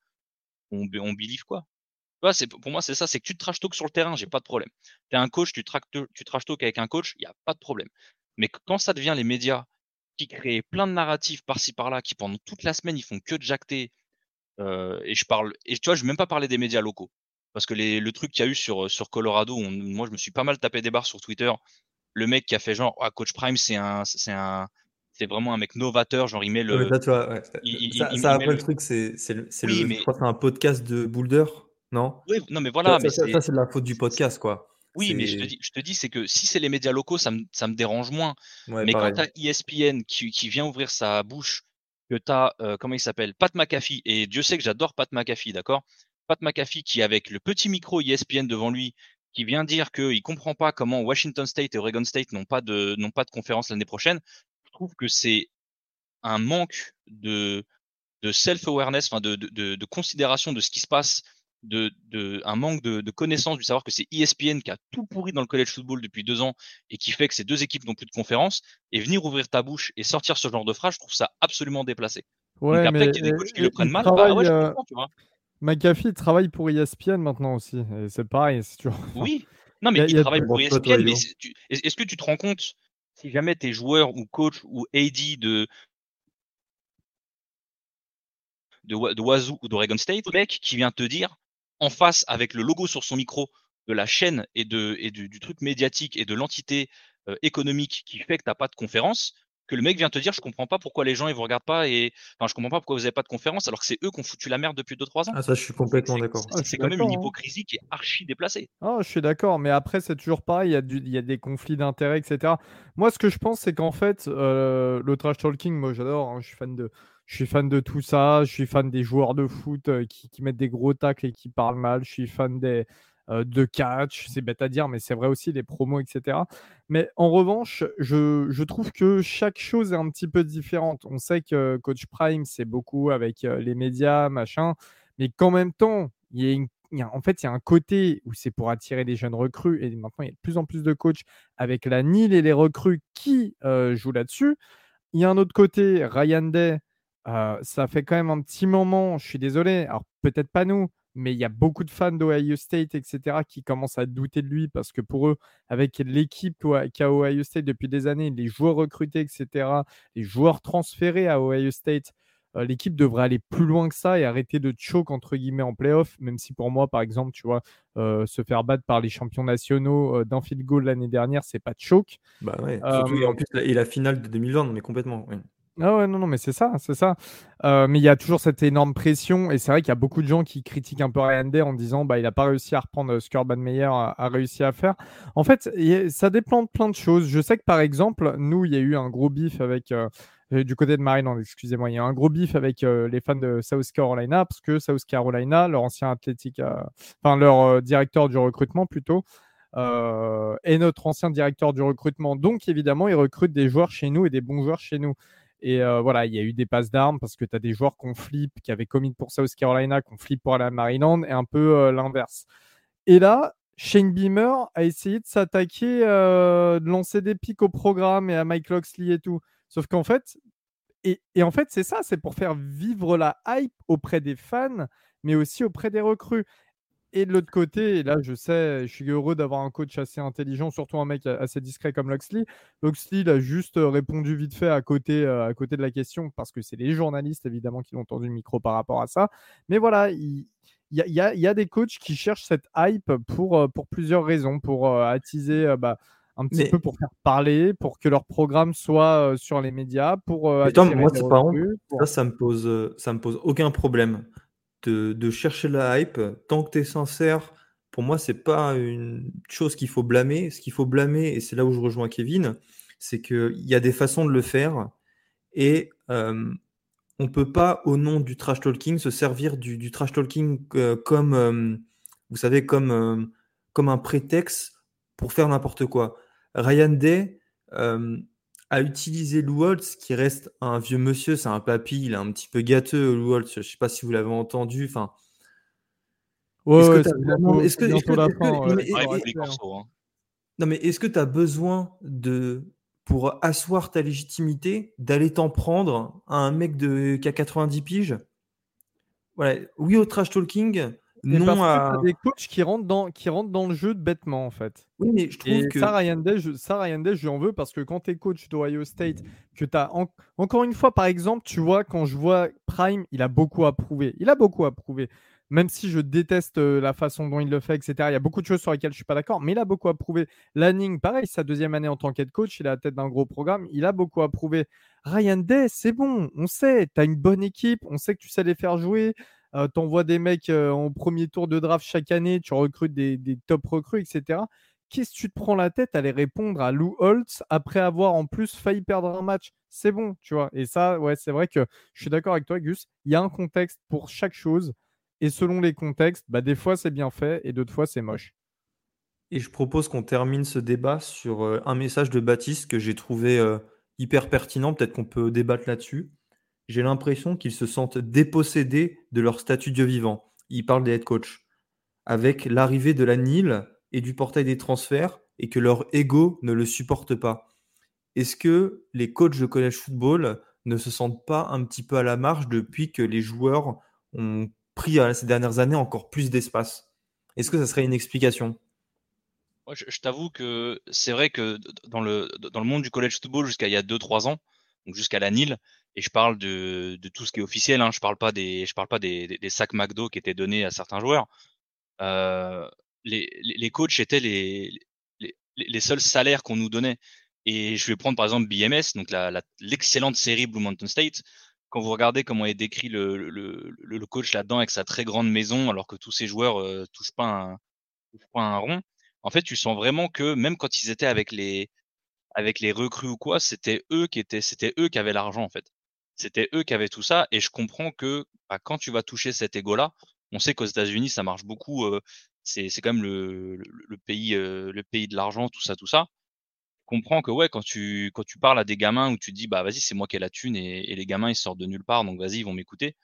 On, on believe quoi? Pour moi, c'est ça, c'est que tu trash talk sur le terrain, j'ai pas de problème. Tu es un coach, tu, tu trash talk avec un coach, il n'y a pas de problème. Mais quand ça devient les médias qui créent plein de narratifs par-ci par-là, qui pendant toute la semaine ils font que de jacter, euh, et je parle, et tu vois, je vais même pas parler des médias locaux, parce que le truc qu'il y a eu sur, sur Colorado, moi je me suis pas mal tapé des barres sur Twitter, le mec qui a fait genre, ah, coach Prime, c'est un, c'est un, c'est vraiment un mec novateur, genre il met le. ça, après le... truc, c'est, c'est, le, je crois que c'est un podcast de Boulder non? Oui, non, mais voilà. Ça, mais ça, c'est de la faute du podcast, quoi. Oui, mais je te dis, je te dis c'est que si c'est les médias locaux, ça me, ça me dérange moins. mais quand tu as ESPN qui, qui, vient ouvrir sa bouche, que tu as, euh, comment il s'appelle, Pat McAfee, et Dieu sait que j'adore Pat McAfee, d'accord? Pat McAfee qui, avec le petit micro ESPN devant lui, qui vient dire qu'il comprend pas comment Washington State et Oregon State n'ont pas de n'ont pas de conférence l'année prochaine, je trouve que c'est un manque de de self-awareness, enfin de, de, de, considération de ce qui se passe, de, de un manque de, de connaissance du savoir que c'est ESPN qui a tout pourri dans le college football depuis deux ans et qui fait que ces deux équipes n'ont plus de conférence et venir ouvrir ta bouche et sortir ce genre de phrase, je trouve ça absolument déplacé. Ouais, Donc après mais qu'il y ait des coachs qui il- le prennent il mal, bah ouais, je euh, comprends, tu vois. McAfee il travaille pour ESPN maintenant aussi. Et c'est pareil, c'est toujours. *laughs* Oui. Non, a- mais il a- travaille pour toi, ESPN, mais est- est-ce que tu te rends compte si jamais t'es joueur ou coach ou AD de de, de Wazoo ou d'Oregon State, le mec qui vient te dire en face avec le logo sur son micro de la chaîne et de et du, du truc médiatique et de l'entité euh, économique qui fait que t'as pas de conférence, que le mec vient te dire je comprends pas pourquoi les gens ils vous regardent pas et enfin je comprends pas pourquoi vous avez pas de conférence alors que c'est eux qui ont foutu la merde depuis 2-3 ans. Ah, ça, je suis complètement d'accord. c'est- Ah, C'est quand même une hein. hypocrisie qui est archi déplacée. Ah, je suis d'accord, mais après, c'est toujours pareil, il y a, du- il y a des conflits d'intérêts, etc. Moi, ce que je pense, c'est qu'en fait, euh, le trash talking, moi, j'adore, hein, je suis fan de, je suis fan de tout ça, je suis fan des joueurs de foot euh, qui, mettent des gros tacles et qui parlent mal, je suis fan des, euh, de catch, c'est bête à dire, mais c'est vrai aussi, les promos, etc. Mais en revanche, je, je trouve que chaque chose est un petit peu différente. On sait que Coach Prime, c'est beaucoup avec euh, les médias, machin, mais qu'en même temps, il y a en fait, il y a un côté où c'est pour attirer des jeunes recrues et maintenant il y a de plus en plus de coachs avec la NIL et les recrues qui jouent là-dessus. Il y a un autre côté, Ryan Day, euh, ça fait quand même un petit moment, je suis désolé, alors peut-être pas nous, mais il y a beaucoup de fans d'Ohio State, etc., qui commencent à douter de lui parce que pour eux, avec l'équipe qu'a Ohio State depuis des années, les joueurs recrutés, etc., les joueurs transférés à Ohio State, euh, l'équipe devrait aller plus loin que ça et arrêter de choke entre guillemets en playoff, même si pour moi, par exemple, tu vois, euh, se faire battre par les champions nationaux euh, d'un field goal l'année dernière, c'est pas de choke. Bah ouais. Surtout, et en plus, la, et la finale de 2020, non, mais complètement. oui. Ah non, non, mais c'est ça, c'est ça. Euh, mais il y a toujours cette énorme pression, et c'est vrai qu'il y a beaucoup de gens qui critiquent un peu Ryan Day en disant bah il n'a pas réussi à reprendre ce qu'Urban Meyer a, réussi à faire. En fait, ça dépend de plein de choses. Je sais que par exemple, nous, il y a eu un gros bif avec euh, euh, du côté de Maryland, excusez-moi, il y a un gros bif avec euh, les fans de South Carolina, parce que South Carolina, leur ancien athlétique, euh, enfin leur euh, directeur du recrutement plutôt, euh, est notre ancien directeur du recrutement. Donc évidemment, il recrute des joueurs chez nous et des bons joueurs chez nous. Et euh, voilà, il y a eu des passes d'armes parce que tu as des joueurs qu'on flip, qui avaient commis pour South Carolina, qu'on flip pour à Maryland, et un peu euh, l'inverse. Et là, Shane Beamer a essayé de s'attaquer, euh, de lancer des pics au programme et à Mike Loxley et tout. Sauf qu'en fait, et en fait, c'est ça, c'est pour faire vivre la hype auprès des fans, mais aussi auprès des recrues. Et de l'autre côté, et là, je sais, je suis heureux d'avoir un coach assez intelligent, surtout un mec assez discret comme Loxley. Loxley, il a juste euh, répondu vite fait à côté, euh, à côté de la question, parce que c'est les journalistes, évidemment, qui ont tendu le micro par rapport à ça. Mais voilà, il, il y, a, y y des coachs qui cherchent cette hype pour, euh, pour plusieurs raisons, pour euh, attiser euh, bah, un petit Mais- peu, pour faire parler, pour que leur programme soit euh, sur les médias, pour attirer moi, c'est recrues, pour- Ça, ça me pose, ça me pose aucun problème de, chercher la hype. Tant que tu es sincère, pour moi, c'est pas une chose qu'il faut blâmer. Ce qu'il faut blâmer, et c'est là où je rejoins Kevin, c'est qu'il y a des façons de le faire et euh, on peut pas, au nom du trash talking, se servir du, trash talking euh, comme, euh, vous savez, comme, comme un prétexte pour faire n'importe quoi. Ryan Day a utilisé Lou Holtz, qui reste un vieux monsieur, c'est un papy, il est un petit peu gâteux, Lou Holtz. Je sais pas si vous l'avez entendu. Enfin, Ouais, est-ce que ouais, est-ce vrai. corsos, hein. non, mais est-ce que tu as besoin de, pour asseoir ta légitimité, d'aller t'en prendre à un mec de, qui a 90 piges? Voilà. Oui au trash talking, Et non que à. t'as des coachs qui rentrent, dans, qui rentrent dans le jeu bêtement, en fait. Oui, mais je trouve Et que. ça, Ryan Day, je, lui en veux parce que quand tu es coach d'Ohio State, que tu as. encore une fois, par exemple, tu vois, quand je vois Prime, il a beaucoup à prouver. Il a beaucoup à prouver. Même si je déteste euh, la façon dont il le fait, etc. Il y a beaucoup de choses sur lesquelles je suis pas d'accord, mais il a beaucoup à prouver. Lanning, pareil, sa deuxième année en tant qu'head coach, il est à la tête d'un gros programme, il a beaucoup à prouver. Ryan Day, c'est bon, on sait, tu as une bonne équipe, on sait que tu sais les faire jouer. Euh, des mecs euh, en premier tour de draft chaque année, tu recrutes des, top recrues, etc. Qu'est-ce que tu te prends la tête à aller répondre à Lou Holtz après avoir en plus failli perdre un match? C'est bon, tu vois. Et ça, ouais, c'est vrai que je suis d'accord avec toi, Gus. Il y a un contexte pour chaque chose. Et selon les contextes, bah, des fois c'est bien fait et d'autres fois c'est moche. Et je propose qu'on termine ce débat sur un message de Baptiste que j'ai trouvé hyper pertinent. Peut-être qu'on peut débattre là-dessus. J'ai l'impression qu'ils se sentent dépossédés de leur statut Dieu vivant. Il parle des head coach. Avec l'arrivée de la NIL et du portail des transferts et que leur ego ne le supporte pas. Est-ce que les coachs de collège football ne se sentent pas un petit peu à la marge depuis que les joueurs ont pris ces dernières années encore plus d'espace? Est-ce que ça serait une explication? Je, t'avoue que c'est vrai que dans le, dans le monde du college football jusqu'à il y a 2-3 ans, donc jusqu'à la NIL, et je parle de, de tout ce qui est officiel, hein, je parle pas des, je parle pas des, des, sacs McDo qui étaient donnés à certains joueurs. Euh, les, les, coachs étaient les, les, les seuls salaires qu'on nous donnait. Et je vais prendre par exemple BMS, donc l'excellente la, série Blue Mountain State. Quand vous regardez comment est décrit le, le, le, coach là-dedans avec sa très grande maison, alors que tous ces joueurs euh, touchent pas un, touchent pas un rond, en fait, tu sens vraiment que même quand ils étaient avec les avec les recrues ou quoi, c'était eux qui étaient, c'était eux qui avaient l'argent en fait. C'était eux qui avaient tout ça. Et je comprends que bah, quand tu vas toucher cet ego-là, on sait qu'aux États-Unis ça marche beaucoup. Euh, c'est quand même le, le, pays euh, le pays de l'argent, tout ça, tout ça. Je comprends que ouais, quand tu quand tu parles à des gamins où tu dis bah vas-y c'est moi qui ai la thune et, et, les gamins ils sortent de nulle part donc vas-y ils vont m'écouter.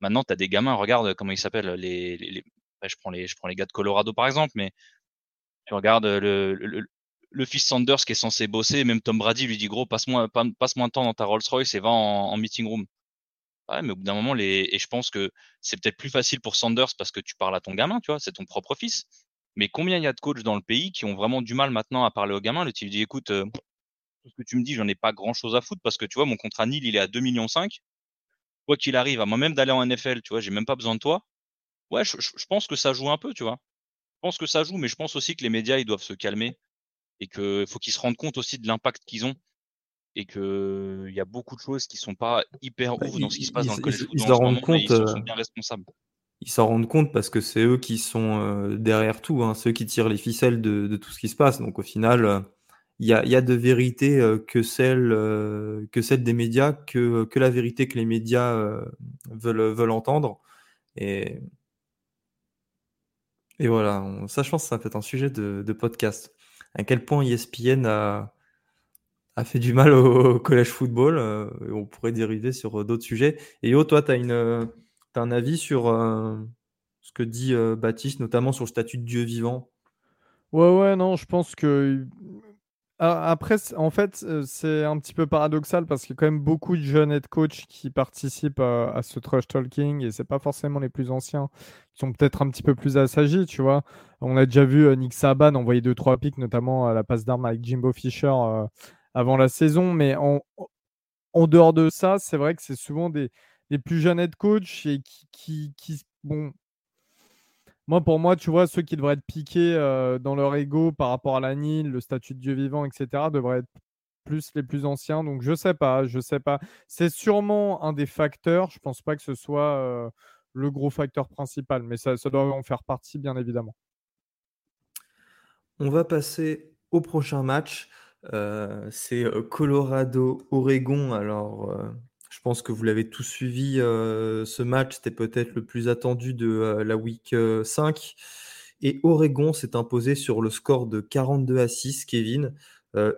Maintenant tu as des gamins, regarde comment ils s'appellent les, les, les je prends les je prends les gars de Colorado par exemple, mais tu regardes le, le, le, fils Sanders qui est censé bosser, même Tom Brady lui dit gros, passe-moi passe moins de temps dans ta Rolls Royce et va en, meeting room. Ouais, mais au bout d'un moment, les... et je pense que c'est peut-être plus facile pour Sanders parce que tu parles à ton gamin, tu vois, c'est ton propre fils. Mais combien il y a de coachs dans le pays qui ont vraiment du mal maintenant à parler aux gamins? Le type dit écoute, euh, tout ce que tu me dis, j'en ai pas grand chose à foutre parce que tu vois, mon contrat Nil, il est à 2 millions 5. Quoi qu'il arrive, à moi-même d'aller en NFL, tu vois, j'ai même pas besoin de toi. Ouais, je, je pense que ça joue un peu, tu vois pense que ça joue, mais je pense aussi que les médias, ils doivent se calmer et qu'il faut qu'ils se rendent compte aussi de l'impact qu'ils ont et qu'il y a beaucoup de choses qui sont pas hyper bah, ouf dans ce qui se passe dans le collège ils, s'en rendent compte, ils sont euh, bien responsables. Ils s'en rendent compte parce que c'est eux qui sont euh, derrière tout, hein, ceux qui tirent les ficelles de, tout ce qui se passe. Donc au final, euh, il y, a, de vérité que, celle, que celle des médias, que, que la vérité que les médias veulent, veulent entendre. Et et voilà, ça, je pense que ça peut être un sujet de, podcast. À quel point ESPN a, a fait du mal au, collège football. Euh, on pourrait dériver sur euh, d'autres sujets. Et Yo, toi, tu as, as, un avis sur euh, ce que dit Baptiste, notamment sur le statut de Dieu vivant? Ouais, ouais, non, je pense que après, en fait, euh, c'est un petit peu paradoxal parce qu'il y a quand même beaucoup de jeunes head coach qui participent à, ce trash talking et c'est pas forcément les plus anciens qui sont peut-être un petit peu plus assagis, tu vois. On a déjà vu euh, Nick Saban envoyer deux trois pics, notamment à la passe d'armes avec Jimbo Fisher euh, avant la saison, mais en, dehors de ça, c'est vrai que c'est souvent des, plus jeunes head coach et qui, qui, moi, pour moi, tu vois, ceux qui devraient être piqués euh, dans leur ego par rapport à la NIL, le statut de Dieu vivant, etc., devraient être plus les plus anciens. Donc, je sais pas, je sais pas. C'est sûrement un des facteurs. Je pense pas que ce soit euh, le gros facteur principal, mais ça, ça doit en faire partie, bien évidemment. On va passer au prochain match. Euh, c'est Colorado-Oregon. Alors, je pense que vous l'avez tous suivi. Euh, ce match, c'était peut-être le plus attendu de euh, la week 5. Euh, Et Oregon s'est imposé sur le score de 42 à 6, Kevin.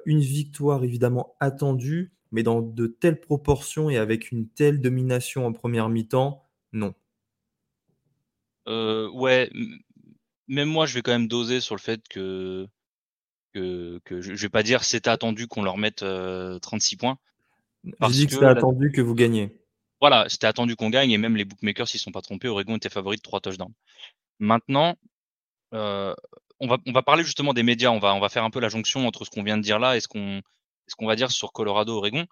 une victoire évidemment attendue, mais dans de telles proportions et avec une telle domination en première mi-temps, non. ouais, même moi, je vais quand même doser sur le fait que, que, je ne vais pas dire c'était attendu qu'on leur mette 36 points. Parce dit que, c'était attendu que vous gagnez. Voilà, c'était attendu qu'on gagne et même les bookmakers s'ils sont pas trompés, Oregon était favori de 3 touchdowns. Maintenant, euh, on, va, on va parler justement des médias, on va, on va faire un peu la jonction entre ce qu'on vient de dire là et ce qu'on ce qu'on va dire sur Colorado-Oregon.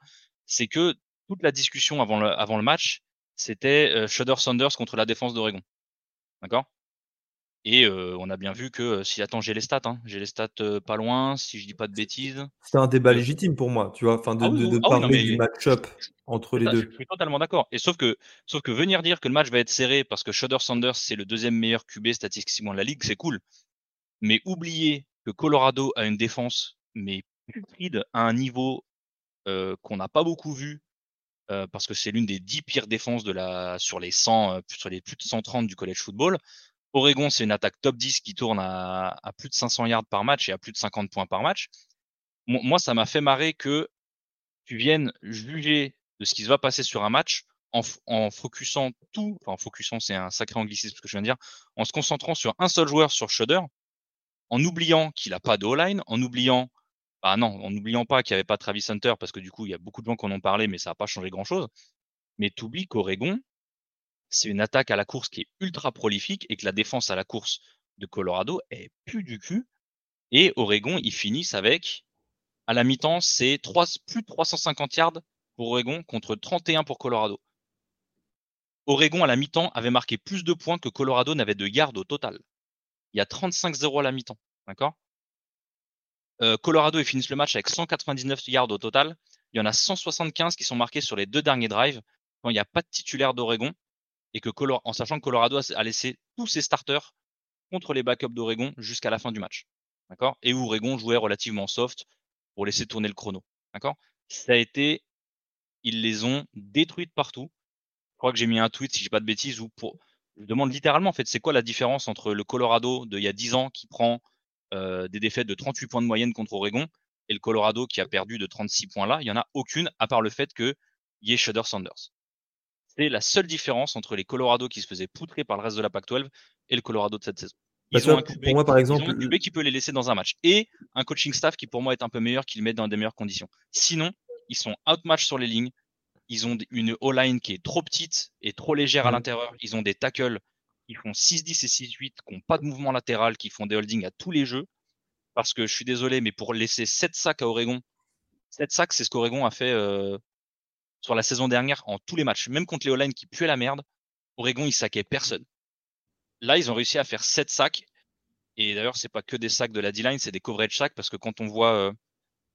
C'est que toute la discussion avant le, avant le match, c'était euh, Shudder Saunders contre la défense d'Oregon. D'accord? Et on a bien vu que si attends, j'ai les stats, hein, j'ai les stats pas loin, si je dis pas de bêtises. C'est un débat légitime pour moi, tu vois, enfin de, ah ah parler du match-up entre les deux. Je suis totalement d'accord. Et sauf que, sauf que venir dire que le match va être serré parce que Shudder Sanders c'est le deuxième meilleur QB statistiquement de la ligue, c'est cool. Mais oublier que Colorado a une défense mais putride à un niveau qu'on n'a pas beaucoup vu parce que c'est l'une des dix pires défenses de la sur les 100 sur les plus de 130 du college football Oregon, c'est une attaque top 10 qui tourne à, plus de 500 yards par match et à plus de 50 points par match. Moi, ça m'a fait marrer que tu viennes juger de ce qui se va passer sur un match en, en focusant tout, enfin en focusant, c'est un sacré anglicisme ce que je viens de dire, en se concentrant sur un seul joueur sur Shudder, en oubliant qu'il n'a pas de O-line, en oubliant, bah non, en n'oubliant pas qu'il n'y avait pas Travis Hunter, parce que du coup, il y a beaucoup de gens qui en ont parlé, mais ça n'a pas changé grand-chose. Mais tu oublies qu'Oregon, c'est une attaque à la course qui est ultra prolifique et que la défense à la course de Colorado est plus du cul. Et Oregon, ils finissent avec, à la mi-temps, c'est plus de 350 yards pour Oregon contre 31 pour Colorado. Oregon, à la mi-temps, avait marqué plus de points que Colorado n'avait de yards au total. Il y a 35-0 à la mi-temps. D'accord? Euh, Colorado, ils finissent le match avec 199 yards au total. Il y en a 175 qui sont marqués sur les deux derniers drives quand il n'y a pas de titulaire d'Oregon et que en sachant que Colorado a laissé tous ses starters contre les backups d'Oregon jusqu'à la fin du match. D'accord Et où Oregon jouait relativement soft pour laisser tourner le chrono. D'accord Ça a été, ils les ont détruites partout. Je crois que j'ai mis un tweet, si je pas de bêtises, où pour, je demande littéralement, en fait, c'est quoi la différence entre le Colorado d'il y a 10 ans qui prend euh, des défaites de 38 points de moyenne contre Oregon et le Colorado qui a perdu de 36 points là? Il n'y en a aucune, à part le fait qu'il y ait Shudder Sanders. C'est la seule différence entre les Colorado qui se faisaient poutrer par le reste de la PAC-12 et le Colorado de cette saison. Ils ont, un QB, pour moi, par exemple, un qui peut les laisser dans un match et un coaching staff qui pour moi est un peu meilleur, qui le met dans des meilleures conditions. Sinon, ils sont outmatch sur les lignes. Ils ont une O-line qui est trop petite et trop légère à l'intérieur. Ils ont des tackles qui font 6-10 et 6-8, qui n'ont pas de mouvement latéral, qui font des holdings à tous les jeux. Parce que je suis désolé, mais pour laisser 7 sacs à Oregon, 7 sacs, c'est ce qu'Oregon a fait euh, sur la saison dernière en tous les matchs, même contre les O-line qui puaient la merde, Oregon, ils saquaient personne. Là, ils ont réussi à faire 7 sacs. Et d'ailleurs, c'est pas que des sacs de la D-line, c'est des coverage sacs parce que quand on voit euh,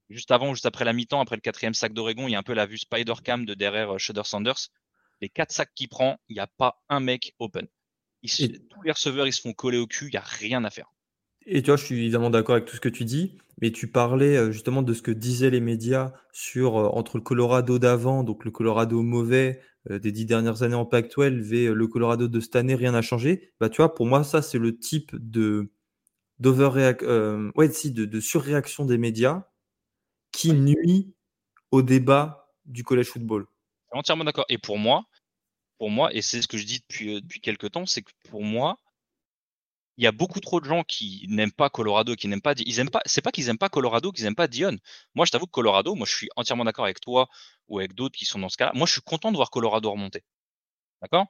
juste avant, juste après la mi-temps, après le quatrième sac d'Oregon, il y a un peu la vue Spider Cam de derrière euh, Shudder Sanders. Les quatre sacs qu'il prend, il n'y a pas un mec open. Tous les receveurs, ils se font coller au cul, il n'y a rien à faire. Et tu vois, je suis évidemment d'accord avec tout ce que tu dis, mais tu parlais euh, justement de ce que disaient les médias sur euh, entre le Colorado d'avant, donc le Colorado mauvais euh, des dix dernières années en Pac-12 et le Colorado de cette année, rien n'a changé. Bah, tu vois, pour moi, ça, c'est le type de ouais, si, de, surréaction des médias qui nuit au débat du collège football. Entièrement d'accord. Et pour moi, pour moi, et c'est ce que je dis depuis, depuis quelques temps, c'est que pour moi, il y a beaucoup trop de gens qui n'aiment pas Colorado, qui n'aiment pas, ils aiment pas, c'est pas qu'ils aiment pas Colorado, qu'ils aiment pas Dion. Moi, je t'avoue que Colorado, moi, je suis entièrement d'accord avec toi ou avec d'autres qui sont dans ce cas-là. Moi, je suis content de voir Colorado remonter. D'accord?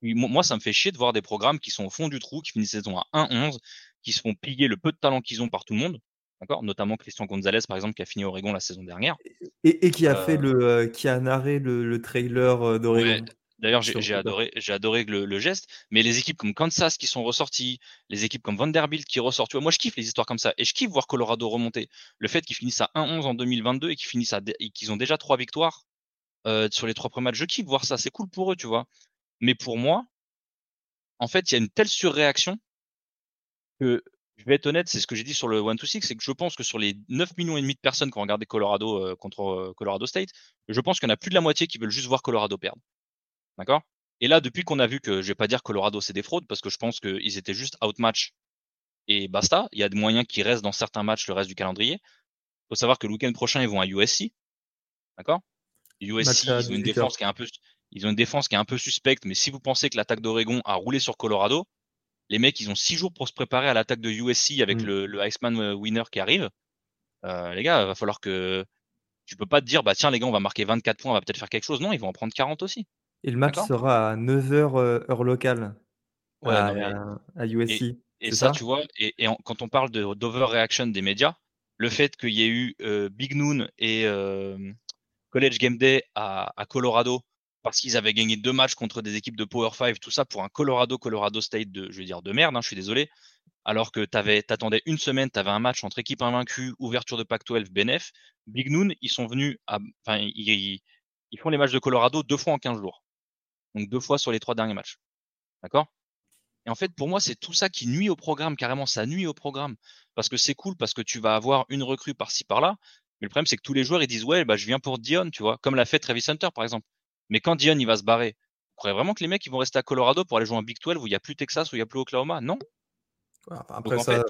Moi, ça me fait chier de voir des programmes qui sont au fond du trou, qui finissent saison à 1-11, qui se font piller le peu de talent qu'ils ont par tout le monde. D'accord? Notamment Christian Gonzalez, par exemple, qui a fini Oregon la saison dernière. Et, qui a fait euh le, euh, qui a narré le, trailer euh, d'Oregon. D'ailleurs, j'ai adoré, j'ai adoré le, geste. Mais les équipes comme Kansas qui sont ressorties, les équipes comme Vanderbilt qui ressortent, moi je kiffe les histoires comme ça. Et je kiffe voir Colorado remonter. Le fait qu'ils finissent à 1-11 en 2022 et qu'ils finissent à, qu'ils ont déjà trois victoires euh, sur les trois premiers matchs, je kiffe voir ça. C'est cool pour eux, tu vois. Mais pour moi, en fait, il y a une telle surréaction que je vais être honnête, c'est ce que j'ai dit sur le 1-2-6, c'est que je pense que sur les 9 millions et demi de personnes qui ont regardé Colorado euh, contre euh, Colorado State, je pense qu'il y en a plus de la moitié qui veulent juste voir Colorado perdre. D'accord? Et là, depuis qu'on a vu que, je vais pas dire Colorado c'est des fraudes, parce que je pense qu'ils étaient juste outmatch et basta. Il y a des moyens qui restent dans certains matchs le reste du calendrier. Il faut savoir que le week-end prochain, ils vont à USC. D'accord? USC, ils ont une défense qui est un peu, ils ont une défense qui est un peu suspecte, mais si vous pensez que l'attaque d'Oregon a roulé sur Colorado, les mecs, ils ont six jours pour se préparer à l'attaque de USC avec mm. le, le, Iceman euh, winner qui arrive. Euh, les gars, il va falloir que tu peux pas te dire, bah tiens les gars, on va marquer 24 points, on va peut-être faire quelque chose. Non, ils vont en prendre 40 aussi. Et le match sera à 9h euh, heure locale à, USC. Et, ça, tu vois, et, quand on parle d'overreaction des médias, le fait qu'il y ait eu euh, Big Noon et euh, College Game Day à, Colorado parce qu'ils avaient gagné deux matchs contre des équipes de Power 5, tout ça pour un Colorado, Colorado State de, je veux dire, de merde, hein, je suis désolé. Alors que tu attendais une semaine, tu avais un match entre équipes invaincues, ouverture de Pac-12, BNF. Big Noon, ils sont venus, enfin, ils, ils, font les matchs de Colorado deux fois en 15 jours. Donc deux fois sur les trois derniers matchs. D'accord? Et en fait, pour moi, c'est tout ça qui nuit au programme, carrément, ça nuit au programme. Parce que c'est cool, parce que tu vas avoir une recrue par-ci, par-là. Mais le problème, c'est que tous les joueurs, ils disent, ouais, bah, je viens pour Dion, tu vois, comme l'a fait Travis Hunter, par exemple. Mais quand Dion, il va se barrer, Vous croyez vraiment que les mecs ils vont rester à Colorado pour aller jouer en Big 12 où il n'y a plus Texas, où il n'y a plus Oklahoma? Non. après, ça,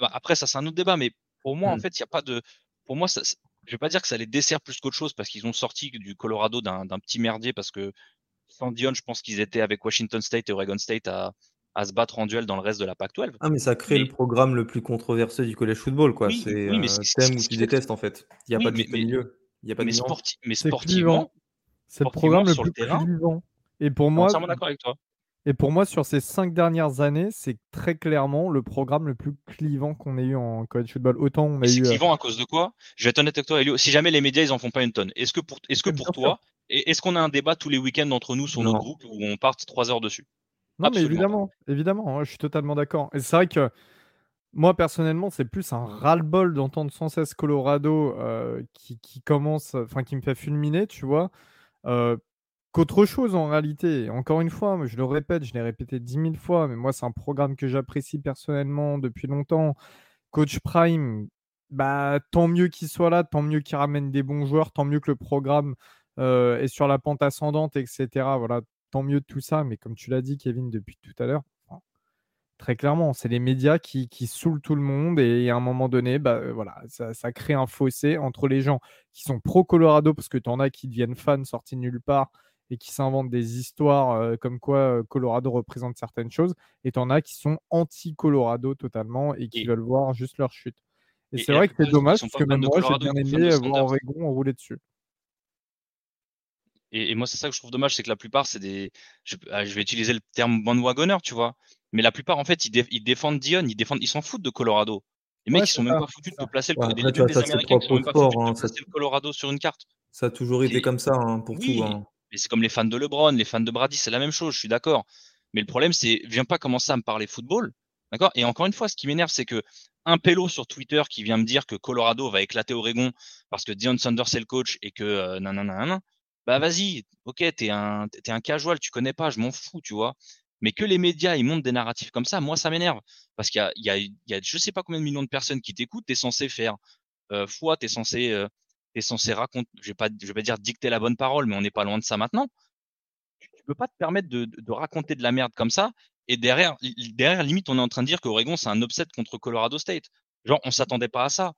bah, après, ça, c'est un autre débat, mais pour moi, en Hmm. fait, il n'y a pas de. Pour moi, ça, je vais pas dire que ça les dessert plus qu'autre chose parce qu'ils ont sorti du Colorado d'un petit merdier parce que sans Dion, je pense qu'ils étaient avec Washington State et Oregon State à, à se battre en duel dans le reste de la Pac-12. Ah, mais ça crée Mais- le programme le plus controversé du college football, quoi. Oui, c'est oui, mais c'est- t'aimes ou c'est- tu détestes, en fait. Il n'y a Oui, pas de mais- juste mais- milieu. Il n'y a pas de Mais, sporti- mais C'est sportivement, C'est le programme le plus clivant. Et pour je suis moi, entièrement d'accord avec toi. et pour moi, sur ces cinq dernières années, c'est très clairement le programme le plus clivant qu'on ait eu en college football. Autant on a Mais c'est eu. euh, clivant à cause de quoi? Je vais être honnête avec toi, Elio. Si jamais les médias ils en font pas une tonne, est-ce que pour, est-ce que pour toi, est-ce qu'on a un débat tous les week-ends entre nous sur notre Non. groupe où on parte trois heures dessus? Non, mais Absolument évidemment, évidemment, hein, je suis totalement d'accord. Et c'est vrai que moi, personnellement, c'est plus un ras-le-bol d'entendre sans cesse Colorado euh, qui, qui commence, enfin, qui me fait fulminer, tu vois, euh, qu'autre chose en réalité. Encore une fois, je le répète, je l'ai répété dix mille fois, mais moi, c'est un programme que j'apprécie personnellement depuis longtemps. Coach Prime, bah, tant mieux qu'il soit là, tant mieux qu'il ramène des bons joueurs, tant mieux que le programme euh, est sur la pente ascendante, etc. Voilà, tant mieux de tout ça. Mais comme tu l'as dit, Kevin, depuis tout à l'heure, très clairement, c'est les médias qui, qui saoulent tout le monde et à un moment donné, bah, euh, voilà, ça, ça crée un fossé entre les gens qui sont pro-Colorado, parce que tu en as qui deviennent fans sortis de nulle part et qui s'inventent des histoires euh, comme quoi euh, Colorado représente certaines choses, et tu en as qui sont anti-Colorado totalement et qui Et- veulent voir juste leur chute. Et, Et- c'est et vrai que c'est dommage, parce que même moi, j'ai Colorado, bien aimé voir. Oregon rouler dessus. Et, et moi, c'est ça que je trouve dommage, c'est que la plupart, c'est des. Je, ah, je vais utiliser le terme bandwagoner, tu vois. Mais la plupart, en fait, ils, dé- ils défendent Dion, ils défendent, ils s'en foutent de Colorado. Les mecs, Ouais, ils c'est sont même ça, pas foutus de te placer le, Ouais, des, Américains qui sont même pas foutus sport, de hein, placer le Colorado sur une carte. Ça a toujours été comme ça hein, pour Oui, tout. hein. mais c'est comme les fans de LeBron, les fans de Brady, c'est la même chose, je suis d'accord. Mais le problème, c'est, viens pas commencer à me parler football, d'accord? Et encore une fois, ce qui m'énerve, c'est que un pélo sur Twitter qui vient me dire que Colorado va éclater Oregon parce que Dion Sanders c'est le coach et que euh, nanana, nanana, bah vas-y, ok, t'es un, t'es un casual, tu connais pas, je m'en fous, tu vois. Mais que les médias ils montent des narratifs comme ça, moi ça m'énerve parce qu'il y a, il y a, il y a, je sais pas combien de millions de personnes qui t'écoutent, t'es censé faire euh, foi, t'es censé, euh, t'es censé raconter, je vais pas, je vais pas dire dicter la bonne parole, mais on n'est pas loin de ça maintenant tu tu peux pas te permettre de, de- de raconter de la merde comme ça. Et derrière, derrière, limite, on est en train de dire qu'Oregon, c'est un upset contre Colorado State. Genre, on s'attendait pas à ça.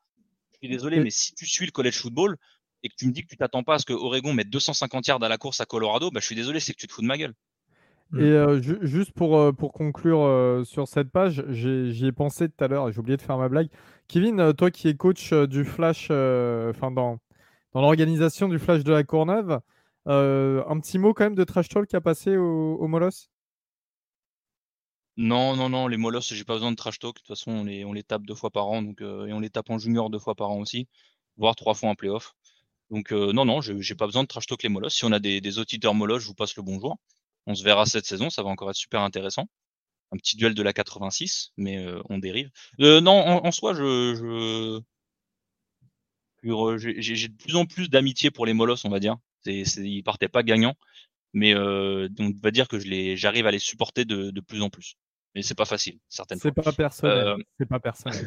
Je suis désolé, mais si tu suis le college football et que tu me dis que tu t'attends pas à ce que Oregon mette 250 yards à la course à Colorado, bah, je suis désolé, c'est que tu te fous de ma gueule. Mm. Et euh, ju- juste pour, euh, pour conclure euh, sur cette page, j'y ai pensé tout à l'heure et j'ai oublié de faire ma blague. Kevin, euh, toi qui es coach euh, du Flash, euh, enfin dans, dans l'organisation du Flash de la Courneuve, euh, un petit mot quand même de trash talk à passer au, au Molos Non, non, non, les molosses, j'ai pas besoin de trash talk. De toute façon, on les, on les tape deux fois par an, donc, euh, et on les tape en junior deux fois par an aussi, voire trois fois en playoff. Donc, euh, non, non, je- j'ai pas besoin de trash talk les molosses. Si on a des, des auditeurs molosses, je vous passe le bonjour. On se verra cette saison, ça va encore être super intéressant. Un petit duel de la 86, mais euh, on dérive. Euh, non, en, en soi, je, je- j'ai de plus en plus d'amitié pour les molosses, on va dire. C'est, ils partaient pas gagnants, mais euh, on va dire que j'arrive à les supporter de plus en plus. Mais c'est pas facile, certaines fois. C'est pas personnel. Euh, C'est pas personnel.